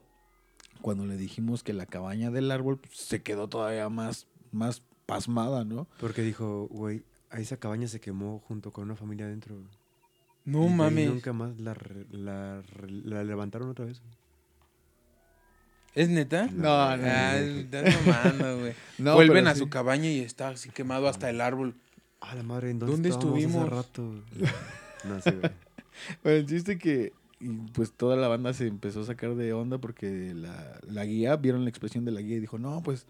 Cuando le dijimos que la cabaña del árbol, pues, se quedó todavía más, más pasmada, ¿no? Porque dijo, güey, a esa cabaña se quemó junto con una familia adentro. No Y mames. Nunca más la, levantaron otra vez. ¿Es neta? No, no, mamando, güey. <laughs> No, Vuelven a sí. su cabaña y está así quemado hasta el árbol. Ah, la madre, ¿en dónde, ¿Dónde estábamos hace estuvimos? rato? <laughs> no sé, güey. Bueno, el chiste que y, pues toda la banda se empezó a sacar de onda porque la, la guía, vieron la expresión de la guía y dijo, no, pues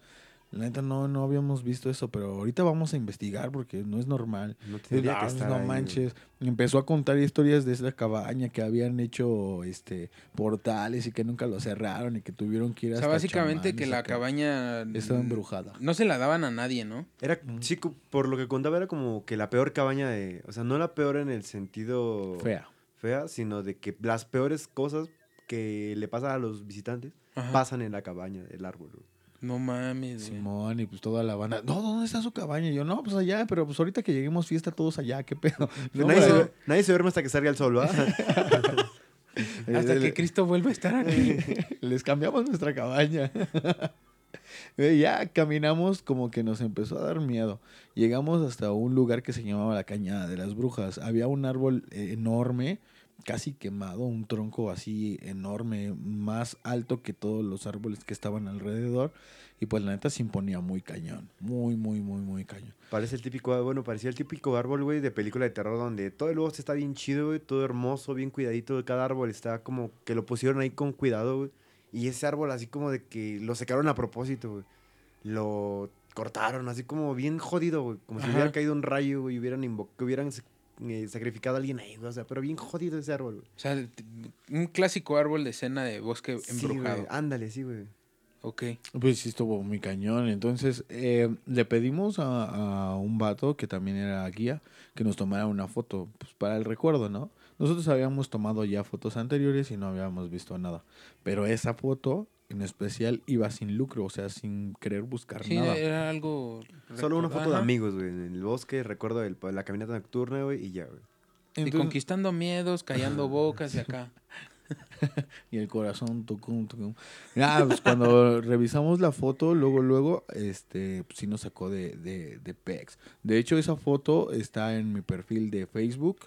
la neta no, no habíamos visto eso, pero ahorita vamos a investigar porque no es normal. No tendría "Ah, que estar no ahí, güey". manches. Empezó a contar historias de esa cabaña que habían hecho este portales y que nunca lo cerraron y que tuvieron que ir O hasta sea, básicamente que la cabaña... estaba embrujada. No se la daban a nadie, ¿no? Era, sí, por lo que contaba, era como que la peor cabaña de. O sea, no la peor en el sentido Fea. fea, sino de que las peores cosas que le pasan a los visitantes Ajá. pasan en la cabaña del árbol. güey. No mames, güey. Simón y pues toda la banda. No, ¿dónde está su cabaña? Y yo, no, pues allá, pero pues ahorita que lleguemos fiesta todos allá, qué pedo. <laughs> No, nadie, se, pero- nadie se duerme hasta que salga el sol, ¿va? <laughs> <laughs> Hasta que Cristo vuelva a estar aquí. Les cambiamos nuestra cabaña. Eh, ya caminamos como que nos empezó a dar miedo. Llegamos hasta un lugar que se llamaba la Cañada de las Brujas. Había un árbol eh, enorme, casi quemado, un tronco así enorme, más alto que todos los árboles que estaban alrededor. Y pues la neta se imponía muy cañón. Muy, muy, muy, muy cañón. Parece el típico, bueno, parecía el típico árbol, güey, de película de terror donde todo el bosque está bien chido, güey, todo hermoso, bien cuidadito, cada árbol está como que lo pusieron ahí con cuidado, güey. Y ese árbol así como de que lo secaron a propósito, güey. Lo cortaron así como bien jodido, güey, como si hubiera caído un rayo, güey, y hubieran hubieran eh, sacrificado a alguien ahí, güey, o sea, pero bien jodido ese árbol, güey. O sea, un clásico árbol de escena de bosque Sí, embrujado. güey, ándale, sí, güey. ok. Pues sí, estuvo muy cañón. Entonces, eh, le pedimos a, a un vato que también era guía que nos tomara una foto pues, para el recuerdo, ¿no? Nosotros habíamos tomado ya fotos anteriores y no habíamos visto nada. Pero esa foto en especial iba sin lucro, o sea, sin querer buscar Sí, nada. era algo... Solo una foto de amigos, güey, en el bosque, recuerdo el- la caminata nocturna, güey, y ya, güey. Y conquistando miedos, callando <laughs> bocas de acá. <laughs> Y el corazón, tucum. Ah, pues cuando revisamos la foto, luego, luego, este, pues sí nos sacó de, de, de pex. De hecho, esa foto está en mi perfil de Facebook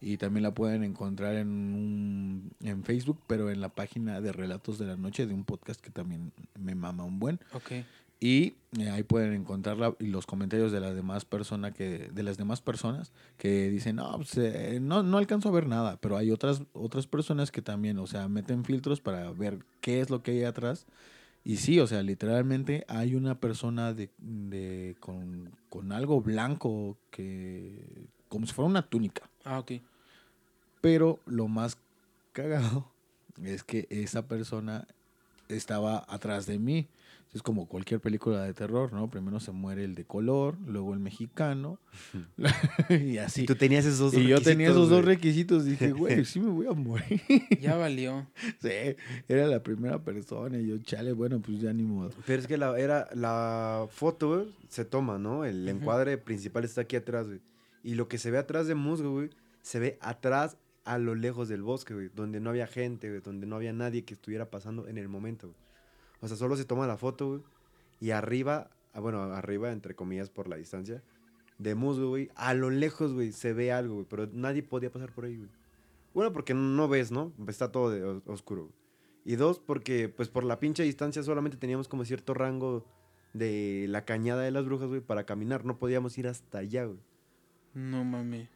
y también la pueden encontrar en, un- en Facebook, pero en la página de Relatos de la Noche de un podcast que también me mama un buen. Ok. Y eh, ahí pueden encontrarla y los comentarios de las demás personas que de las demás personas que dicen no pues, eh, no no alcanzo a ver nada pero hay otras otras personas que también o sea meten filtros para ver qué es lo que hay atrás y sí o sea literalmente hay una persona de, de con, con algo blanco que como si fuera una túnica Ah, ok. pero lo más cagado <laughs> es que esa persona estaba atrás de mí. Es como cualquier película de terror, ¿no? Primero se muere el de color, luego el mexicano, <laughs> <laughs> y así. Y tú tenías esos dos Y yo tenía requisitos, esos dos güey. requisitos. Dije, güey, sí me voy a morir. Ya valió. sí, era la primera persona. Y yo, chale, bueno, pues ya ni modo. Pero es que la, era, la foto, güey, se toma, ¿no? El Ujú. encuadre principal está aquí atrás, güey. Y lo que se ve atrás de Musgo, güey, se ve atrás a lo lejos del bosque, güey, donde no había gente, güey, donde no había nadie que estuviera pasando en el momento, güey. O sea, solo se toma la foto, güey, y arriba, ah, bueno, arriba, entre comillas, por la distancia, de musgo, güey, a lo lejos, güey, se ve algo, güey, pero nadie podía pasar por ahí, güey. Uno, porque no ves, ¿no? Está todo de os- oscuro, güey. Y dos, porque, pues, por la pinche distancia solamente teníamos como cierto rango de la cañada de las brujas, güey, para caminar. No podíamos ir hasta allá, güey. No mames.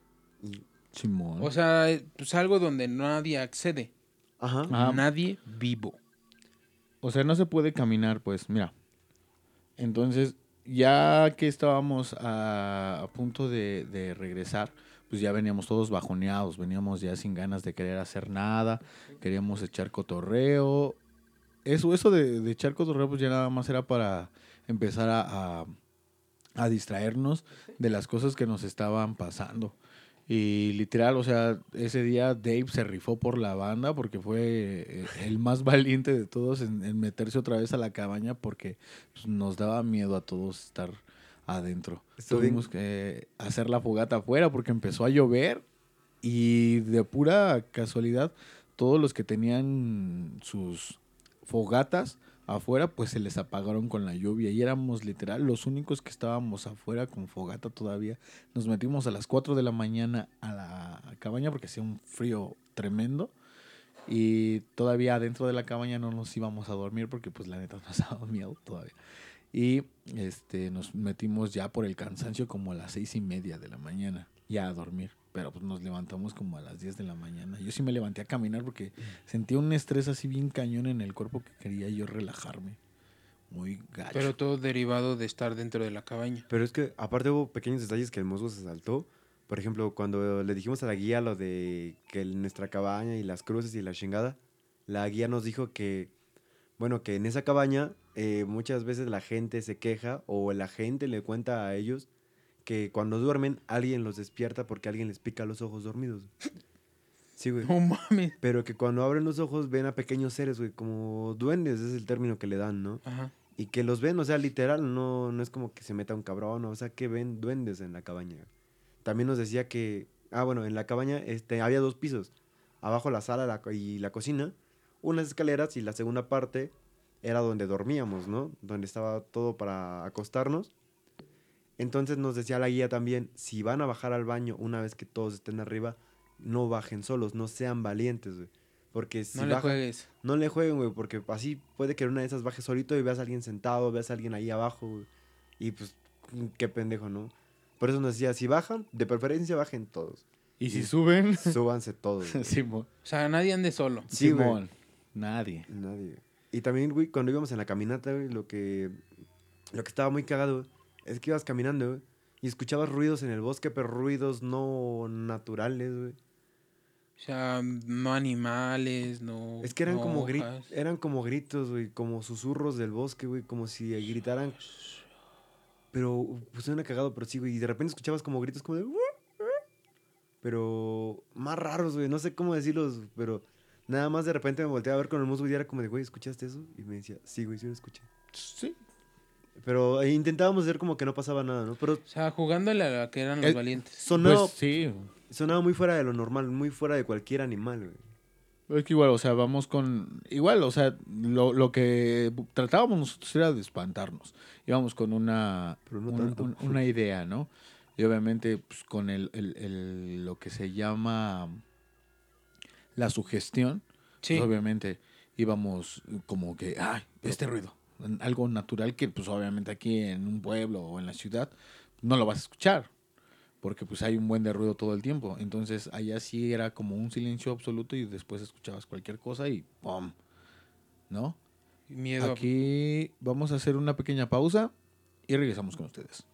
Simón. O sea, pues algo donde nadie accede. Ajá. Ah. Nadie vivo. O sea, no se puede caminar, pues, mira. Entonces, ya que estábamos a, a punto de, de regresar, pues ya veníamos todos bajoneados, veníamos ya sin ganas de querer hacer nada, queríamos echar cotorreo. Eso, eso de, de echar cotorreo, pues ya nada más era para empezar a, a- a distraernos de las cosas que nos estaban pasando. Y literal, o sea, ese día Dave se rifó por la banda porque fue eh, el más <laughs> valiente de todos en, en meterse otra vez a la cabaña porque pues, nos daba miedo a todos estar adentro. Tuvimos que hacer la fogata afuera porque empezó a llover y de pura casualidad todos los que tenían sus fogatas afuera pues se les apagaron con la lluvia y éramos literal los únicos que estábamos afuera con fogata todavía. Nos metimos a las 4 de la mañana a la cabaña porque hacía un frío tremendo y todavía adentro de la cabaña no nos íbamos a dormir porque pues la neta <laughs> nos daba miedo todavía. Y este nos metimos ya por el cansancio como a las seis y media de la mañana ya a dormir. Pero pues nos levantamos como a las 10 de la mañana. Yo sí me levanté a caminar porque sentía un estrés así bien cañón en el cuerpo que quería yo relajarme. Muy gacho. Pero todo derivado de estar dentro de la cabaña. Pero es que aparte hubo pequeños detalles que el musgo se saltó. Por ejemplo, cuando le dijimos a la guía lo de que nuestra cabaña y las cruces y la chingada, la guía nos dijo que, bueno, que en esa cabaña eh, muchas veces la gente se queja o la gente le cuenta a ellos que cuando duermen alguien los despierta porque alguien les pica los ojos dormidos. Sí, güey. No mames. Pero que cuando abren los ojos ven a pequeños seres, güey, como duendes, es el término que le dan, ¿no? Ajá. Y que los ven, o sea, literal, no, no es como que se meta un cabrón, o sea, que ven duendes en la cabaña. También nos decía que, ah, bueno, en la cabaña este, había dos pisos. Abajo la sala la y la cocina, unas escaleras y la segunda parte era donde dormíamos, ¿no? Donde estaba todo para acostarnos. Entonces nos decía la guía también, si van a bajar al baño una vez que todos estén arriba, no bajen solos, no sean valientes, güey. Porque si No le bajan- juegues. no le jueguen, güey, porque así puede que una de esas bajes solito y veas a alguien sentado, veas a alguien ahí abajo, güey. Y pues, qué pendejo, ¿no? Por eso nos decía, si bajan, de preferencia bajen todos. y si suben, <laughs> Súbanse todos. <laughs> Simón. O sea, nadie ande solo. Sí, güey. Simón. Nadie. Nadie. Y también, güey, cuando íbamos en la caminata, güey, lo que, lo que estaba muy cagado, güey, es que ibas caminando, güey, y escuchabas ruidos en el bosque, pero ruidos no naturales, güey. O sea, no animales, no. Es que eran no como, gri- hojas. eran como gritos, güey, como susurros del bosque, güey, como si gritaran. Pero, pues suena cagado, pero sí, güey. Y de repente escuchabas como gritos como de... Pero más raros, güey. No sé cómo decirlos, pero nada más de repente me volteé a ver con el musgo y era como de, güey, ¿escuchaste eso? Y me decía, sí, güey, sí lo escuché. Sí. Pero eh, intentábamos hacer como que no pasaba nada, ¿no? Pero O sea, jugándole a la que eran los Es- valientes. sonaba, Pues sí. sonaba muy fuera de lo normal, muy fuera de cualquier animal, güey. Es que igual, o sea, vamos con. Igual, o sea, lo, lo que tratábamos nosotros era de espantarnos. Íbamos con una, Pero no un- tanto. un- una idea, ¿no? Y obviamente, pues con el, el- el- lo que se llama la sugestión, Sí. pues, obviamente íbamos como que, ay, este ruido. Algo natural que, pues obviamente aquí en un pueblo o en la ciudad no lo vas a escuchar. Porque pues hay un buen de ruido todo el tiempo. Entonces allá sí era como un silencio absoluto y después escuchabas cualquier cosa y ¡pum! ¿No? Miedo. Aquí vamos a hacer una pequeña pausa y regresamos con ustedes.